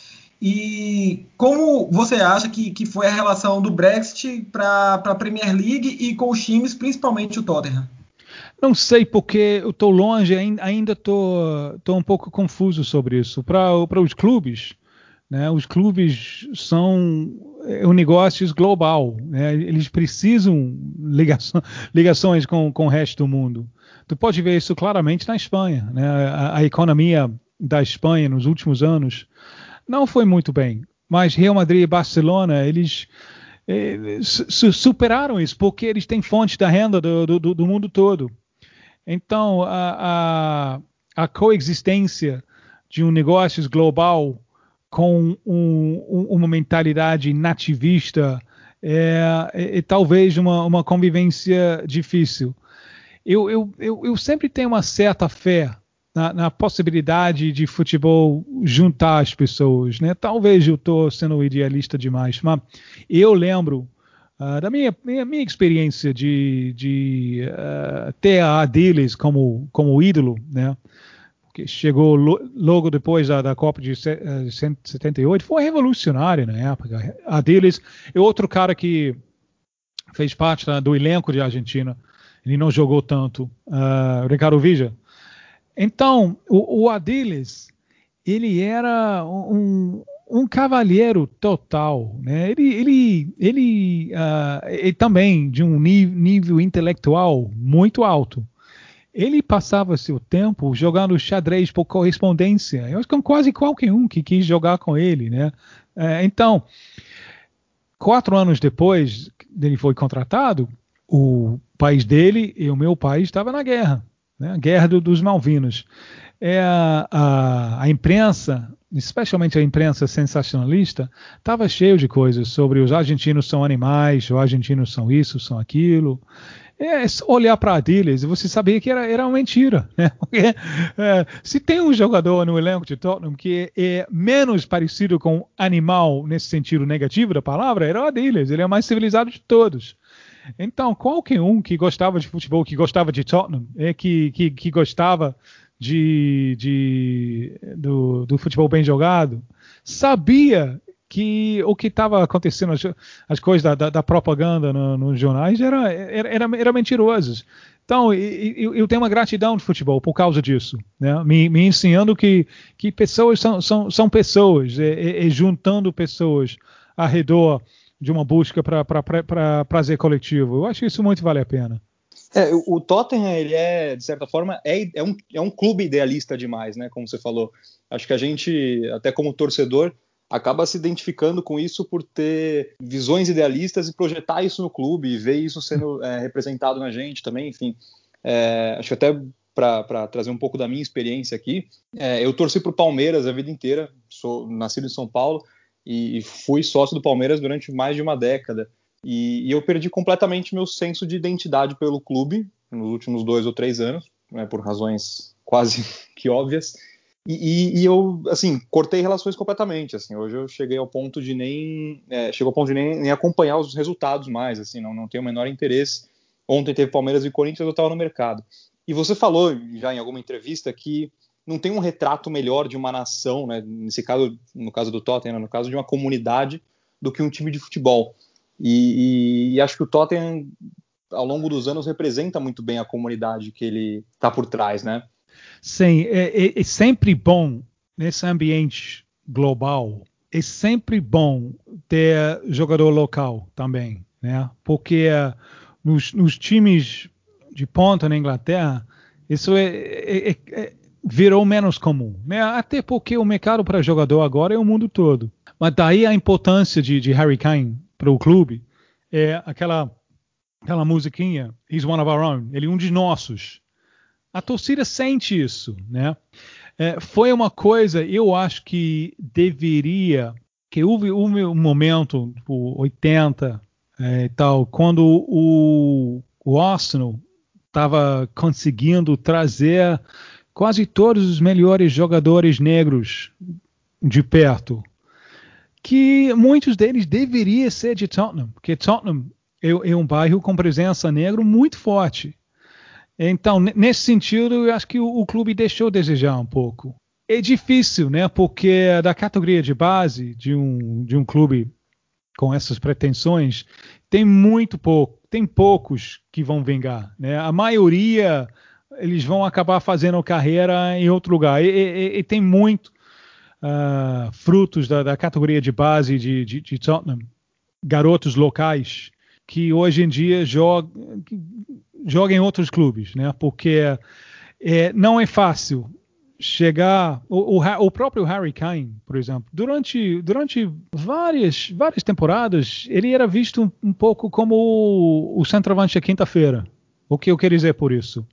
E como você acha que, que foi a relação do Brexit para a Premier League e com os times, principalmente o Tottenham? Não sei, porque eu estou longe, ainda estou um pouco confuso sobre isso. Para os clubes, né? Os clubes são é um negócio global, né? eles precisam ligações com, com o resto do mundo. Tu pode ver isso claramente na Espanha. Né? A, a, economia da Espanha nos últimos anos não foi muito bem, mas Real Madrid e Barcelona eles eh, superaram isso porque eles têm fonte da renda do, do, do mundo todo. Então a, a, a coexistência de um negócio global com um, uma mentalidade nativista é, é, é talvez uma, uma, convivência difícil. Eu, eu, eu, eu, sempre tenho uma certa fé na, na, possibilidade de futebol juntar as pessoas. Né? Talvez eu estou sendo idealista demais, mas eu lembro uh, da minha, minha, minha, experiência de, de uh, ter a Adiles como, como ídolo. Né? Que chegou logo depois da, da Copa de 78, eh, foi revolucionário na época. A deles é outro cara que fez parte do elenco de Argentina. Ele não jogou tanto. Uh, Ricardo Vija. Então, o, o Adiles, ele era um, um cavalheiro total, né? Ele, ele, ele, uh, ele também de um nível intelectual muito alto ele passava seu tempo jogando xadrez por correspondência. Eu acho que quase qualquer um que quis jogar com ele, né? É, então, quatro anos depois ele foi contratado, o país dele e o meu país estava na guerra, né? Guerra do, dos Malvinas. É, a, a, a imprensa especialmente a imprensa sensacionalista, estava cheio de coisas sobre os argentinos são animais, os argentinos são isso, são aquilo é olhar para a Adiles e você sabia que era, era uma mentira. Né? Porque, é, se tem um jogador no elenco de Tottenham que é menos parecido com animal nesse sentido negativo da palavra, era o Adiles. Ele é o mais civilizado de todos. Então, qualquer um que gostava de futebol, que gostava de Tottenham, é, que, que, que gostava de, de do, do futebol bem jogado, sabia que o que estava acontecendo, as, as coisas da, da, da propaganda no, nos jornais, era, era, era, era mentirosos. Então, eu, tenho uma gratidão de futebol por causa disso, né? me, me ensinando que, que pessoas são, são, são pessoas, e, e, juntando pessoas ao redor de uma busca para prazer coletivo. Eu acho que isso muito vale a pena. É, o Tottenham, ele é, de certa forma, é, é, um, é um clube idealista demais, né? Como você falou. Acho que a gente, até como torcedor, acaba se identificando com isso por ter visões idealistas e projetar isso no clube e ver isso sendo é, representado na gente também, enfim. É, acho que até para trazer um pouco da minha experiência aqui, é, eu torci para o Palmeiras a vida inteira, sou nascido em São Paulo e, e fui sócio do Palmeiras durante mais de uma década. E, e, eu perdi completamente meu senso de identidade pelo clube nos últimos dois ou três anos. né, por razões quase que óbvias. E, e, e, eu, assim, cortei relações completamente, assim, hoje eu cheguei ao ponto de nem, é, chegou ao ponto de nem, nem, acompanhar os resultados mais, assim, não, não tenho o menor interesse. Ontem teve Palmeiras e Corinthians, eu estava no mercado. E você falou já em alguma entrevista que não tem um retrato melhor de uma nação, né, nesse caso, no caso do Tottenham, no caso de uma comunidade, do que um time de futebol. E, e acho que o Tottenham, ao longo dos anos, representa muito bem a comunidade que ele está por trás, né? Sim, é, é, é sempre bom nesse ambiente global. É sempre bom ter jogador local também, né? Porque uh, nos, nos, times de ponta na Inglaterra, isso é, é, é, é, virou menos comum, né? Até porque o mercado para jogador agora é o mundo todo. Mas daí a importância de, de Harry Kane para o clube é aquela aquela musiquinha He's one of our own, ele é um de nossos. A torcida sente isso, né? É, foi uma coisa, eu acho que deveria, que houve, um momento, tipo, 80 é, e tal, quando o, o Arsenal estava conseguindo trazer quase todos os melhores jogadores negros de perto, que muitos deles deveriam ser de Tottenham, porque Tottenham é, é um bairro com presença negra muito forte. Então, nesse sentido, eu acho que o, o, clube deixou desejar um pouco. É difícil, né? Porque da categoria de base de um, de um clube com essas pretensões, tem muito pouco, tem poucos que vão vingar, né? A maioria eles vão acabar fazendo carreira em outro lugar. E, e, e tem muito uh, frutos da, da, categoria de base de, de, de Tottenham, garotos locais que hoje em dia jogam joga em outros clubes, né? Porque é, não é fácil chegar o, o, o, próprio Harry Kane, por exemplo, durante durante várias várias temporadas ele era visto um, um pouco como o, o centroavante da quinta-feira. O que eu quero dizer por isso?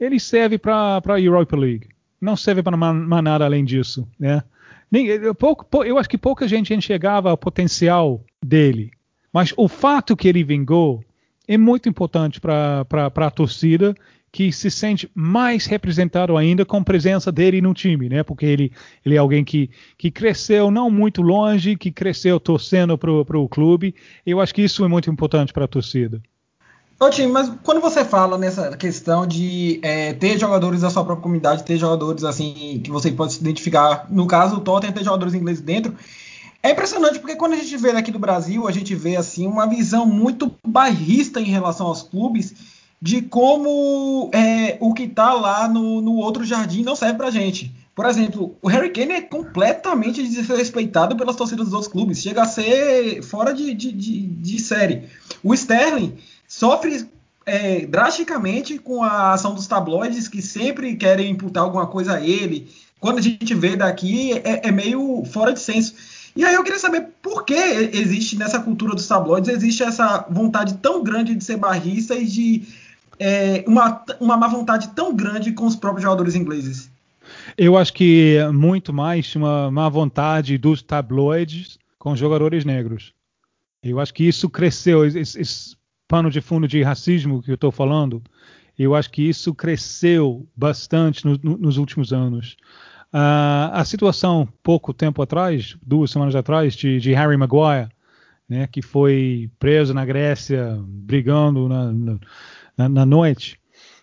Ele serve para a Europa League, não serve para nada além disso, né? Nem, eu acho que pouca gente enxergava o potencial dele, mas o fato que ele vingou é muito importante para a torcida que se sente mais representado ainda com a presença dele no time, né? Porque ele, ele é alguém que, que cresceu não muito longe, que cresceu torcendo para o clube. Eu acho que isso é muito importante para a torcida. Ô, mas quando você fala nessa questão de é, ter jogadores da sua própria comunidade, ter jogadores assim que você pode se identificar, no caso o Tottenham ter jogadores ingleses dentro, é impressionante porque quando a gente vê aqui do Brasil, a gente vê assim uma visão muito bairrista em relação aos clubes de como é, o que está lá no, no, outro jardim não serve para gente. Por exemplo, o Harry Kane é completamente desrespeitado pelas torcidas dos outros clubes, chega a ser fora de, de, de, de série. O Sterling sofre é, drasticamente com a ação dos tabloides que sempre querem imputar alguma coisa a ele. Quando a gente vê daqui, é, é meio fora de senso. E aí eu queria saber por que existe nessa cultura dos tabloides, existe essa vontade tão grande de ser barrista e de é, uma, uma má vontade tão grande com os próprios jogadores ingleses. Eu acho que muito mais uma má vontade dos tabloides com jogadores negros. Eu acho que isso cresceu, esse, esse pano de fundo de racismo que eu estou falando, eu acho que isso cresceu bastante no, no, nos últimos anos. Uh, a situação, pouco tempo atrás, duas semanas atrás, de, de Harry Maguire, né, que foi preso na Grécia, brigando na, na, na noite.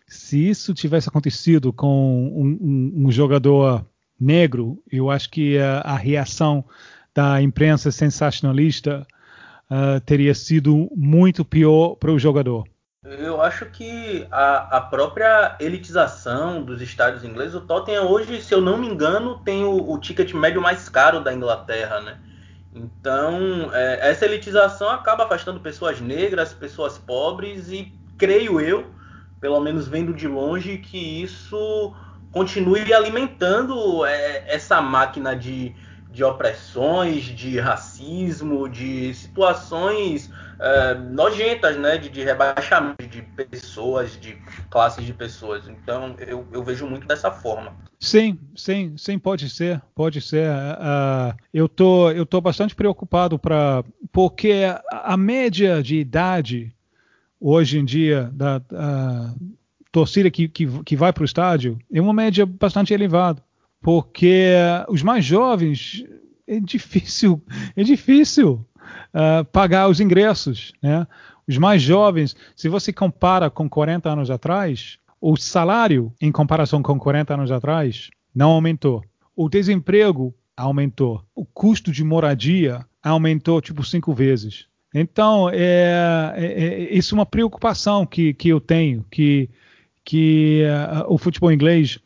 Se isso tivesse acontecido com um, um, um jogador negro, eu acho que a, a reação da imprensa sensacionalista uh, teria sido muito pior para o jogador. Eu acho que a, a, própria elitização dos estádios ingleses, o Tottenham hoje, se eu não me engano, tem o, o ticket médio mais caro da Inglaterra, né? Então, é, essa elitização acaba afastando pessoas negras, pessoas pobres e creio eu, pelo menos vendo de longe, que isso continue alimentando é, essa máquina de, de opressões, de racismo, de situações é, nojentas, né? De, de, rebaixamento de pessoas, de classes de pessoas. Então eu, eu, vejo muito dessa forma. Sim, sim, sim, pode ser, pode ser. Uh, eu tô, eu tô bastante preocupado para porque a, média de idade hoje em dia da, uh, torcida que, que, que vai para o estádio é uma média bastante elevada, porque os mais jovens é difícil, é difícil uh, pagar os ingressos, né? Os mais jovens, se você compara com 40 anos atrás, o salário em comparação com 40 anos atrás não aumentou. O desemprego aumentou. O custo de moradia aumentou tipo cinco vezes. Então, é, é, é, isso é uma preocupação que, que eu tenho, que, que uh, o futebol inglês,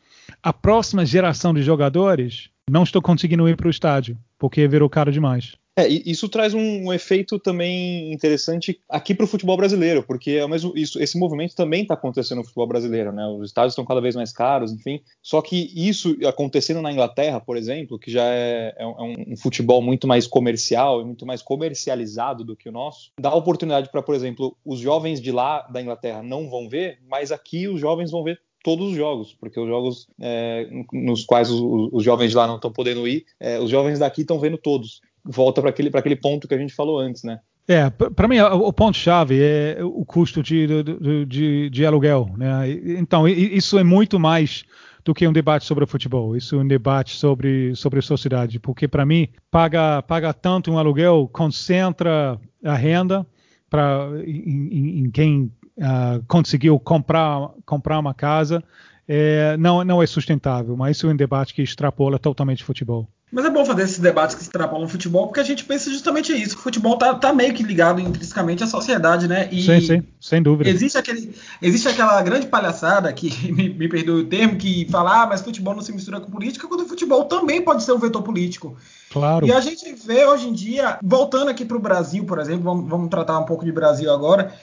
a próxima geração de jogadores, não estou conseguindo ir para o estádio, porque virou caro demais. É, isso traz um, um efeito também interessante aqui para o futebol brasileiro, porque é mesmo, isso, esse movimento também está acontecendo no futebol brasileiro, né? Os estádios estão cada vez mais caros, enfim. Só que isso acontecendo na Inglaterra, por exemplo, que já é, é, um, um, futebol muito mais comercial e muito mais comercializado do que o nosso, dá oportunidade para, por exemplo, os jovens de lá da Inglaterra não vão ver, mas aqui os jovens vão ver todos os jogos, porque os jogos é, nos quais os, os, jovens lá não estão podendo ir, é, os jovens daqui estão vendo todos volta para aquele, aquele ponto que a gente falou antes, né? É, para mim o ponto-chave é o custo de, de, de, de, aluguel. Né? Então, isso é muito mais do que um debate sobre futebol. Isso é um debate sobre, sobre sociedade. Porque, para mim, paga, paga tanto um aluguel, concentra a renda pra, em, em quem uh, conseguiu comprar, comprar uma casa. É, não, não é sustentável, mas isso é um debate que extrapola totalmente o futebol. Mas é bom fazer esses debates que extrapolam no futebol, porque a gente pensa justamente isso. O futebol tá, tá meio que ligado intrinsecamente à sociedade, né? E sim, sim, sem dúvida. Existe, aquele, existe aquela grande palhaçada, que me, me perdoe o termo, que fala, ah, mas futebol não se mistura com política, quando o futebol também pode ser um vetor político. Claro. E a gente vê hoje em dia, voltando aqui para o Brasil, por exemplo, vamos, vamos tratar um pouco de Brasil agora,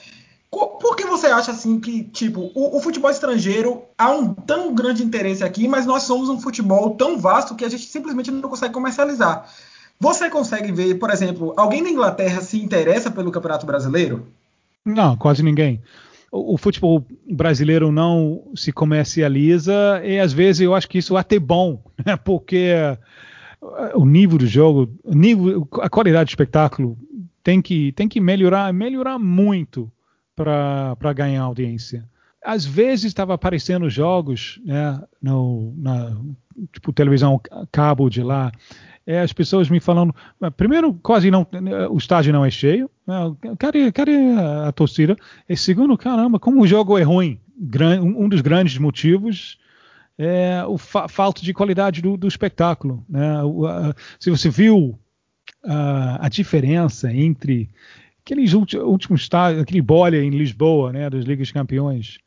por que você acha assim que, tipo, o, o, futebol estrangeiro há um tão grande interesse aqui, mas nós somos um futebol tão vasto que a gente simplesmente não consegue comercializar? Você consegue ver, por exemplo, alguém na Inglaterra se interessa pelo Campeonato Brasileiro? Não, quase ninguém. O, o futebol brasileiro não se comercializa e às vezes eu acho que isso é até bom, né? porque o nível do jogo, nível, a qualidade do espetáculo tem que, tem que melhorar, melhorar muito para ganhar audiência. Às vezes estava aparecendo jogos, né, no, na tipo televisão cabo de lá, é, as pessoas me falando, primeiro, quase não, o estádio não é cheio, né, cadê, cadê a torcida? E segundo, caramba, como o jogo é ruim, um dos grandes motivos é o fa falta de qualidade do, do espetáculo. Né? A, se você viu a, a diferença entre aqueles últimos estádios, aquele bolha em Lisboa, né, das Ligas Campeões,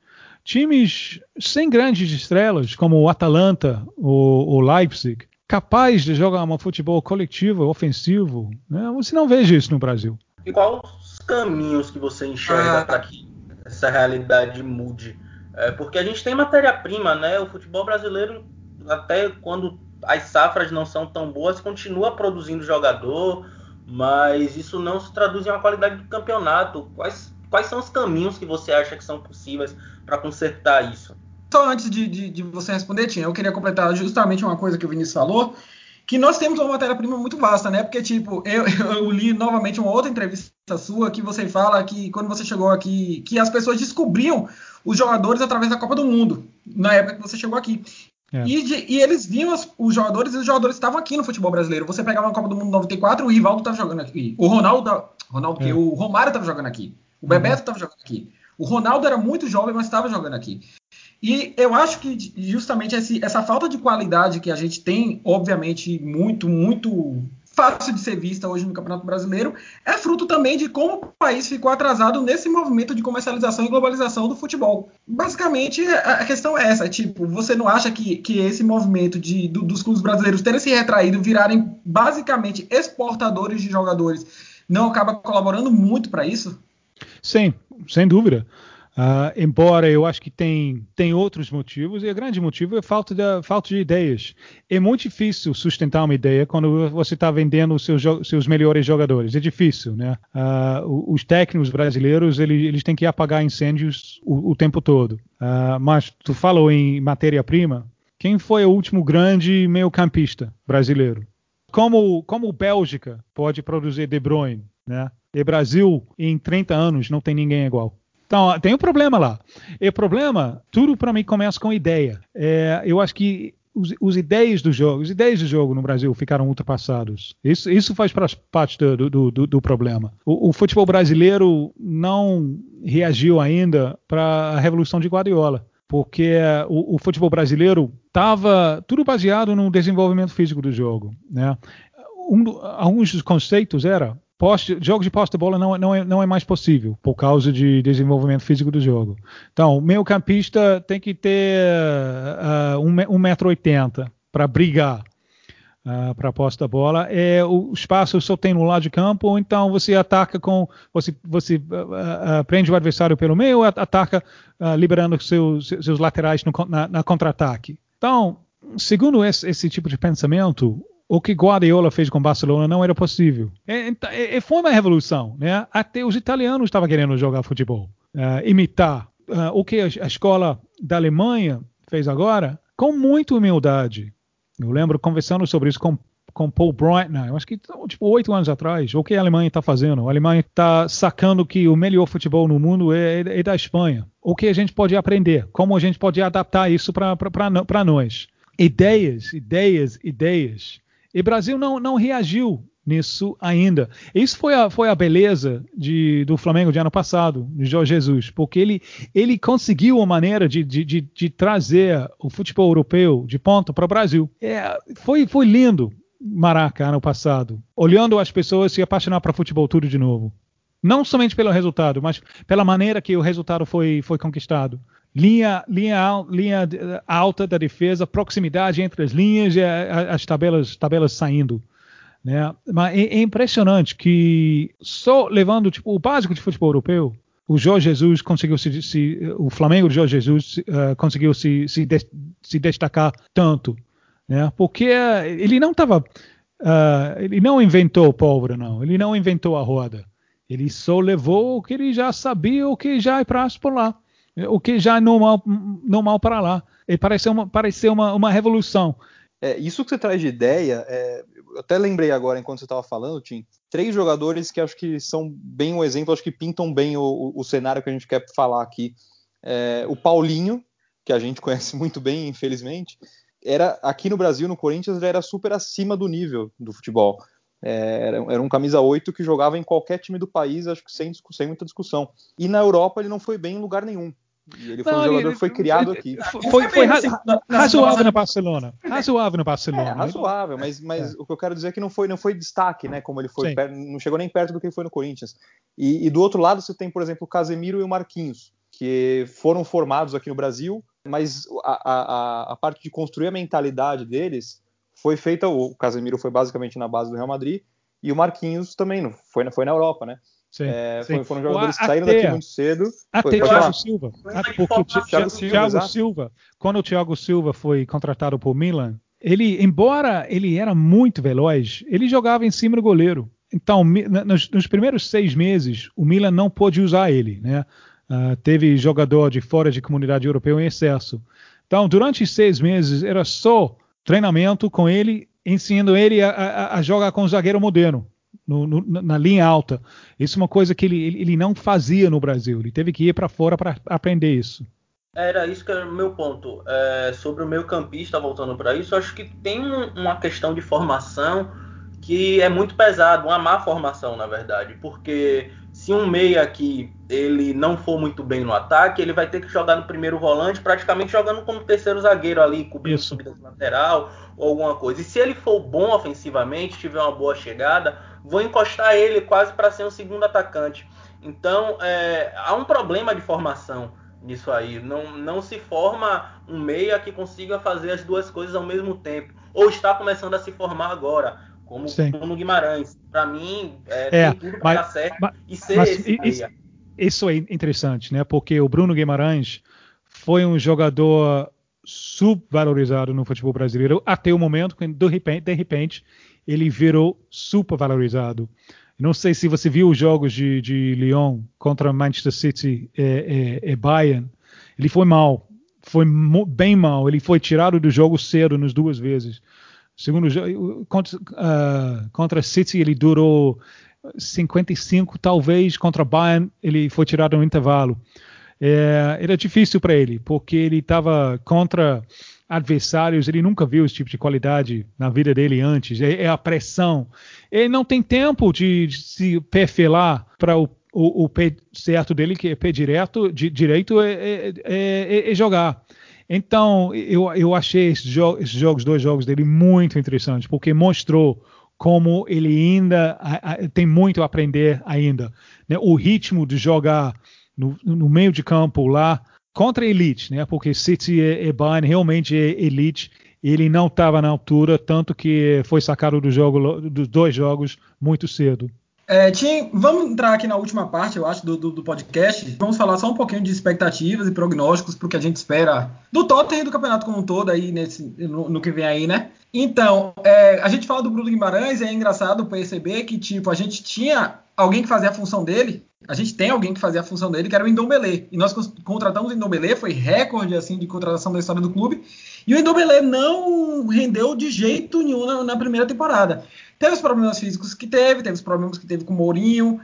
times sem grandes estrelas, como o Atalanta ou o Leipzig, capaz de jogar um futebol coletivo, ofensivo, né? você não veja isso no Brasil. E quais os caminhos que você enxerga ah. para que essa realidade mude? É, porque a gente tem matéria-prima, né? O futebol brasileiro, até quando as safras não são tão boas, continua produzindo jogador, mas isso não se traduz em uma qualidade do campeonato. Quais, quais são os caminhos que você acha que são possíveis para consertar isso? Só antes de, de, de, você responder, Tinha, eu queria completar justamente uma coisa que o Vinícius falou, que nós temos uma matéria-prima muito vasta, né? Porque, tipo, eu, eu, li novamente uma outra entrevista sua que você fala que quando você chegou aqui, que as pessoas descobriam os jogadores através da Copa do Mundo, na época que você chegou aqui. É. E, de, e, eles viam os, os, jogadores e os jogadores estavam aqui no futebol brasileiro. Você pegava uma Copa do Mundo 94, o Rivaldo estava jogando aqui. O Ronaldo, Ronaldo é. o Romário estava jogando aqui. O uhum. Bebeto estava jogando aqui. O Ronaldo era muito jovem, mas estava jogando aqui. E eu acho que justamente esse, essa falta de qualidade que a gente tem, obviamente, muito, muito fácil de ser vista hoje no Campeonato Brasileiro, é fruto também de como o país ficou atrasado nesse movimento de comercialização e globalização do futebol. Basicamente, a questão é essa, tipo, você não acha que, que esse movimento de, do, dos clubes brasileiros terem se retraído, virarem basicamente exportadores de jogadores, não acaba colaborando muito para isso? Sim, sem dúvida. Uh, embora eu acho que tem, tem outros motivos, e o grande motivo é falta de, falta de ideias. É muito difícil sustentar uma ideia quando você está vendendo os seus, seus melhores jogadores. É difícil, né? Uh, os técnicos brasileiros, eles, eles têm que apagar incêndios o, o tempo todo. Uh, mas tu falou em matéria-prima. Quem foi o último grande meio-campista brasileiro? Como, como Bélgica pode produzir De Bruyne, né? E Brasil, em 30 anos, não tem ninguém igual. Então, tem um problema lá. E o problema, tudo para mim começa com ideia. É, eu acho que os, os, ideias do jogo, os ideias do jogo no Brasil ficaram ultrapassados. Isso, isso faz parte do, do, do, do problema. O, o, futebol brasileiro não reagiu ainda para a revolução de Guardiola, porque o, o futebol brasileiro estava tudo baseado no desenvolvimento físico do jogo. Né? Um, alguns dos conceitos era Poste, jogos de posse de bola não, não, é, não é mais possível por causa de desenvolvimento físico do jogo. Então, o meio campista tem que ter uh, 1,80m para brigar uh, para a posse da bola. É, o espaço só tem no lado de campo, então você ataca com. Você, você uh, uh, prende o adversário pelo meio ataca liberando seus, seus laterais no, na, na contra-ataque. Então, segundo esse, esse tipo de pensamento, o que Guardiola fez com Barcelona não era possível. É, é, é foi uma revolução, né? Até os italianos estavam querendo jogar futebol, uh, imitar uh, o que a, escola da Alemanha fez agora, com muita humildade. Eu lembro conversando sobre isso com com Paul Breitner, acho que tipo oito anos atrás, o que a Alemanha está fazendo? A Alemanha está sacando que o melhor futebol no mundo é, é, é, da Espanha. O que a gente pode aprender? Como a gente pode adaptar isso para nós? Ideias, ideias, ideias. E Brasil não, não reagiu nisso ainda. Isso foi a, foi a beleza de, do Flamengo de ano passado, de Jorge Jesus, porque ele, ele conseguiu uma maneira de, de, de, de trazer o futebol europeu de ponta para o Brasil. É, foi, foi lindo Maraca ano passado, olhando as pessoas se apaixonar para futebol tudo de novo. Não somente pelo resultado, mas pela maneira que o resultado foi, foi conquistado linha, linha, linha alta da defesa, proximidade entre as linhas e as tabelas, tabelas saindo. Né? Mas é, é, impressionante que só levando tipo, o básico de futebol europeu, o Jorge Jesus conseguiu se, se o Flamengo de Jorge Jesus uh, conseguiu se, se, de, se, destacar tanto, né? Porque ele não estava, uh, ele não inventou pólvora, não. Ele não inventou a roda. Ele só levou o que ele já sabia, o que já é prazo por lá o que já é normal, normal para lá. E pareceu uma, uma, uma revolução. É, isso que você traz de ideia, é, eu até lembrei agora, enquanto você estava falando, Tim, três jogadores que acho que são bem um exemplo, acho que pintam bem o, o, o cenário que a gente quer falar aqui. É, o Paulinho, que a gente conhece muito bem, infelizmente, era aqui no Brasil, no Corinthians, ele era super acima do nível do futebol. É, era, era, um camisa 8 que jogava em qualquer time do país, acho que sem, sem muita discussão. E na Europa ele não foi bem em lugar nenhum. E ele foi não, um jogador que foi criado aqui. Foi, foi razoável no Barcelona. Razoável no Barcelona. É, razoável, mas, mas é. o que eu quero dizer é que não foi, não foi destaque, né? Como ele foi, não chegou nem perto do que ele foi no Corinthians. E, e, do outro lado você tem, por exemplo, o Casemiro e o Marquinhos, que foram formados aqui no Brasil, mas a, a, a parte de construir a mentalidade deles foi feita. O Casemiro foi basicamente na base do Real Madrid e o Marquinhos também não foi, foi na Europa, né? Sim, é, sim. Foram jogadores que saíram daqui muito cedo. Até foi, Thiago Silva. Porque o Thiago, Silva, Thiago Silva, quando o Thiago Silva foi contratado por Milan, ele, embora ele era muito veloz, ele jogava em cima do goleiro. Então, nos, nos primeiros seis meses, o Milan não pôde usar ele, né? Uh, teve jogador de fora de comunidade europeia em excesso. Então, durante seis meses, era só treinamento com ele, ensinando ele a, a, a jogar com o zagueiro moderno no, no, na linha alta. Isso é uma coisa que ele, ele não fazia no Brasil. Ele teve que ir para fora para aprender isso. Era isso que era o meu ponto. É, sobre o meio campista, voltando para isso, acho que tem um, uma questão de formação que é muito pesado, uma má formação, na verdade. Porque se um meia aqui ele não for muito bem no ataque, ele vai ter que jogar no primeiro volante, praticamente jogando como terceiro zagueiro ali, cobrindo subida lateral ou alguma coisa. E se ele for bom ofensivamente, tiver uma boa chegada, vou encostar ele quase para ser um segundo atacante. Então, é, há um problema de formação nisso aí. Não, não se forma um meia que consiga fazer as duas coisas ao mesmo tempo. Ou está começando a se formar agora, como o Bruno Guimarães. Para mim, é, é, tem tudo para dar certo mas, e ser esse isso, meia. Isso é interessante, né? Porque o Bruno Guimarães foi um jogador subvalorizado no futebol brasileiro até o momento, quando de repente, de repente ele virou super valorizado. Não sei se você viu os jogos de, de Lyon contra Manchester City e, e, e Bayern. Ele foi mal, foi bem mal. Ele foi tirado do jogo cedo nas duas vezes. Segundo contra, uh, contra City ele durou 55, talvez contra Bayern ele foi tirado no intervalo. É, era difícil para ele, porque ele estava contra adversários, ele nunca viu esse tipo de qualidade na vida dele antes. É, é a pressão. Ele não tem tempo de, de se perfilar para o, o, o, pé certo dele, que é pé direto, de, direito, é, é, é, é jogar. Então, eu, eu achei esses, jo jogos, dois jogos dele, muito interessantes, porque mostrou como ele ainda a, a, tem muito a aprender ainda. Né? O ritmo de jogar no, no, meio de campo lá contra a elite, né? porque City e, e Bayern realmente é elite. Ele não estava na altura, tanto que foi sacado do jogo, dos dois jogos muito cedo. É, Tim, vamos entrar aqui na última parte, eu acho, do, do, do, podcast. Vamos falar só um pouquinho de expectativas e prognósticos para o que a gente espera do Tottenham e do campeonato como um todo aí nesse, no, no que vem aí, né? Então, é, a gente fala do Bruno Guimarães e é engraçado perceber que, tipo, a gente tinha alguém que fazia a função dele, a gente tem alguém que fazia a função dele, que era o Indombele. E nós contratamos o Indombele, foi recorde, assim, de contratação da história do clube. E o Indombele não rendeu de jeito nenhum na, na primeira temporada. Teve os problemas físicos que teve, teve os problemas que teve com o Mourinho.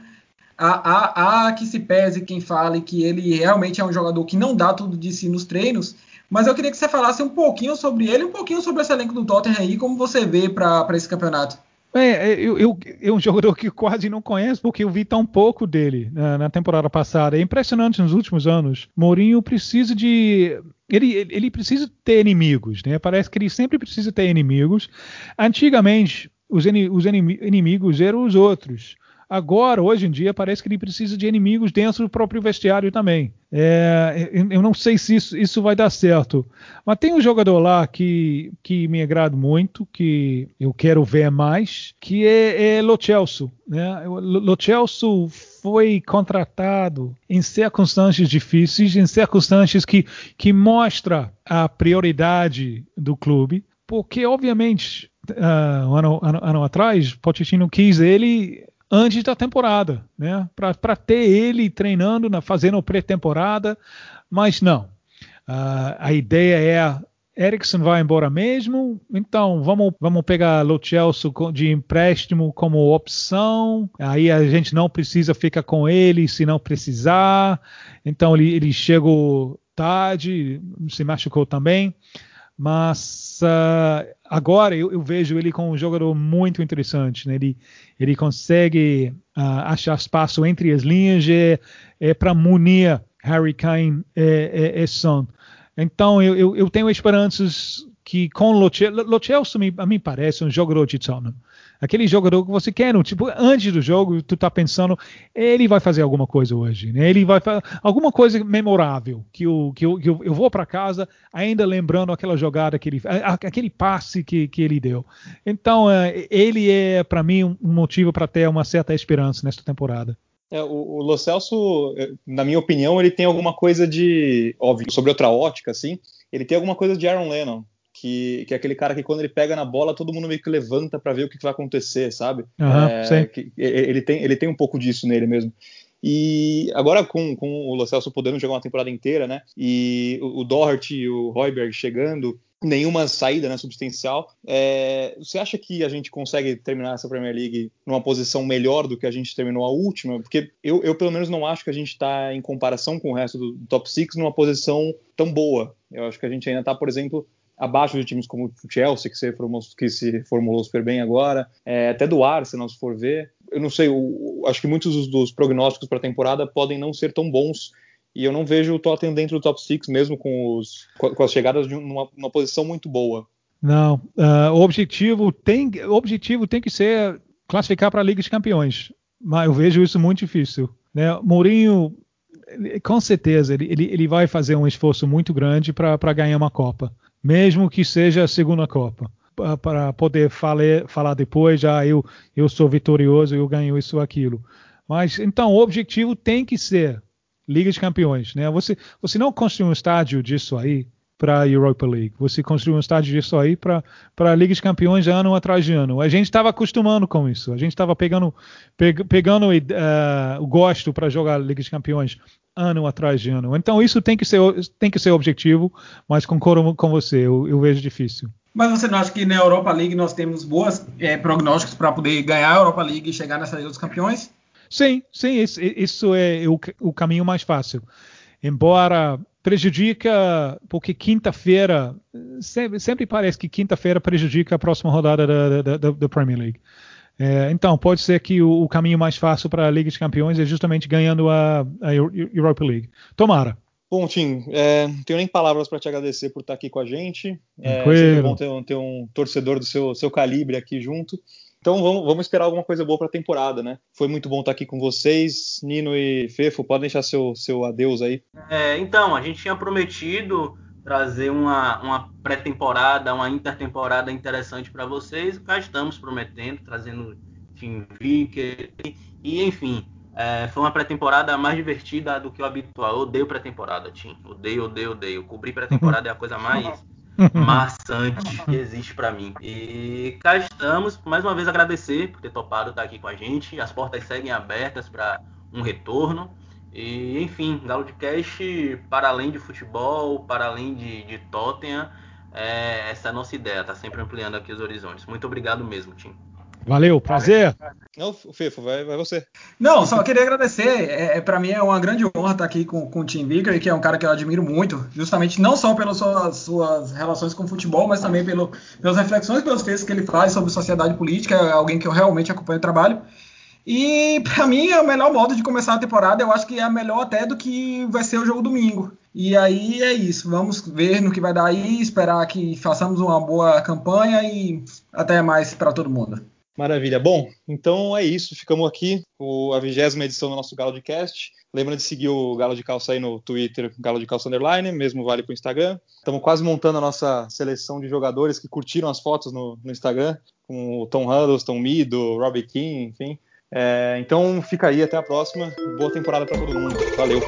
Há, há, que se pese quem fale que ele realmente é um jogador que não dá tudo de si nos treinos. Mas eu queria que você falasse um pouquinho sobre ele, um pouquinho sobre esse elenco do Tottenham aí, como você vê para esse campeonato. É, é, eu, eu, é um jogador que quase não conheço, porque eu vi tão pouco dele na, na, temporada passada. É impressionante nos últimos anos. Mourinho precisa de. Ele, ele precisa ter inimigos, né? Parece que ele sempre precisa ter inimigos. Antigamente, os, os inimigos eram os outros. Agora, hoje em dia, parece que ele precisa de inimigos dentro do próprio vestiário também. É, eu não sei se isso, isso, vai dar certo. Mas tem um jogador lá que, que me agrada muito, que eu quero ver mais, que é, é Lo Celso. Né? Lo Celso foi contratado em circunstâncias difíceis, em circunstâncias que, que mostra a prioridade do clube, porque obviamente uh, ano, ano, ano atrás, Pochettino quis ele antes da temporada, né? Para ter ele treinando, na, fazendo pré-temporada, mas não. Uh, a ideia é Ericsson vai embora mesmo, então vamos, vamos pegar Lo Celso de empréstimo como opção. Aí a gente não precisa ficar com ele se não precisar. Então ele, ele chegou tarde, se machucou também. Mas uh, agora eu, eu, vejo ele como um jogador muito interessante. Né? Ele, ele consegue uh, achar espaço entre as linhas é, é para munir Harry Kane e, e, e Son. Então eu, eu, eu tenho esperanças que com Lo Celso, a mim parece um jogador de Tottenham. Aquele jogador que você quer, tipo, antes do jogo, tu tá pensando, ele vai fazer alguma coisa hoje, né? Ele vai fazer alguma coisa memorável, que eu, que eu, que eu, eu vou para casa ainda lembrando aquela jogada que ele, aquele passe que, que ele deu. Então, é, ele é para mim um motivo para ter uma certa esperança nesta temporada. É, o, o Lo Celso, é, na minha opinião, ele tem alguma coisa de, óbvio, sobre outra ótica, assim, ele tem alguma coisa de Aaron Lennon, que, que é aquele cara que quando ele pega na bola, todo mundo meio que levanta para ver o que, vai acontecer, sabe? Uhum, é, que, ele, tem, ele tem um pouco disso nele mesmo. E agora com, com o Lo Celso podendo jogar uma temporada inteira, né? E o, o Doherty e o Royberg chegando, nenhuma saída né, substancial. É, você acha que a gente consegue terminar essa Premier League numa posição melhor do que a gente terminou a última? Porque eu, eu pelo menos não acho que a gente está, em comparação com o resto do, do top 6, numa posição tão boa. Eu acho que a gente ainda está, por exemplo, abaixo de times como o Chelsea, que se formulou, que se super bem agora, é, até do Arsenal, se for ver. Eu não sei, eu, acho que muitos dos, dos prognósticos para a temporada podem não ser tão bons, e eu não vejo o Tottenham dentro do top 6, mesmo com, os, com as chegadas de uma, uma posição muito boa. Não, uh, o objetivo tem, o objetivo tem que ser classificar para a Liga de Campeões, mas eu vejo isso muito difícil. Né? Mourinho, com certeza, ele, ele, ele vai fazer um esforço muito grande para ganhar uma Copa mesmo que seja a segunda Copa, para poder falar, falar depois, já ah, eu, eu sou vitorioso, eu ganho isso aquilo. Mas então o objetivo tem que ser Liga de Campeões, né? Você, você não construi um estádio disso aí para a Europa League. Você construiu um estádio disso aí para a Liga de Campeões ano atrás de ano. A gente estava acostumando com isso. A gente estava pegando, pegando uh, o gosto para jogar Liga de Campeões ano atrás de ano. Então isso tem que ser, tem que ser objetivo, mas concordo com você, eu, eu vejo difícil. Mas você não acha que na Europa League nós temos boas é, prognósticos para poder ganhar a Europa League e chegar nessa Liga dos Campeões? Sim, sim, isso, isso é o, o, caminho mais fácil. Embora prejudica, porque quinta-feira, sempre, sempre, parece que quinta-feira prejudica a próxima rodada da, da, da Premier League. É, então, pode ser que o, o caminho mais fácil para a Liga dos Campeões é justamente ganhando a, a Europa League. Tomara. Bom, Tim, é, não tenho nem palavras para te agradecer por estar aqui com a gente. É, é bom ter, ter, um torcedor do seu, seu calibre aqui junto. Então vamos, vamos esperar alguma coisa boa para a temporada, né? Foi muito bom estar aqui com vocês. Nino e Fefo, podem deixar seu, seu adeus aí. É, então, a gente tinha prometido trazer uma, uma pré-temporada, uma intertemporada interessante para vocês. Cá estamos prometendo, trazendo Tim Vicker e, enfim, é, foi uma pré-temporada mais divertida do que o habitual. Eu odeio pré-temporada, Tim. Odeio, odeio, odeio. Cobrir pré-temporada é a coisa mais maçante que existe para mim. E cá estamos. Mais uma vez agradecer por ter topado estar aqui com a gente. As portas seguem abertas para um retorno. E, enfim, Galo de Cash, para além de futebol, para além de, de Tottenham, é, essa é a nossa ideia, tá sempre ampliando aqui os horizontes. Muito obrigado mesmo, Tim. Valeu, prazer. Não, Fefo, vai, vai você. Não, só queria agradecer. É, é para mim é uma grande honra estar aqui com, com o Tim Vicker, que é um cara que eu admiro muito, justamente não só pelas suas, suas relações com o futebol, mas também pelo, pelas reflexões, pelos textos que ele faz sobre sociedade política. É alguém que eu realmente acompanho o trabalho. E para mim é o melhor modo de começar a temporada. Eu acho que é melhor até do que vai ser o jogo domingo. E aí é isso. Vamos ver no que vai dar aí, esperar que façamos uma boa campanha e até mais para todo mundo. Maravilha. Bom, então é isso. Ficamos aqui com a vigésima edição do nosso Galo de Cast. Lembra de seguir o Galo de Calça aí no Twitter, Galo de Calça Underline, mesmo vale para o Instagram. Estamos quase montando a nossa seleção de jogadores que curtiram as fotos no, no Instagram, com o Tom Huddleston, Mido, Robbie King, enfim. É, então fica aí, até a próxima. Boa temporada para todo mundo. Valeu.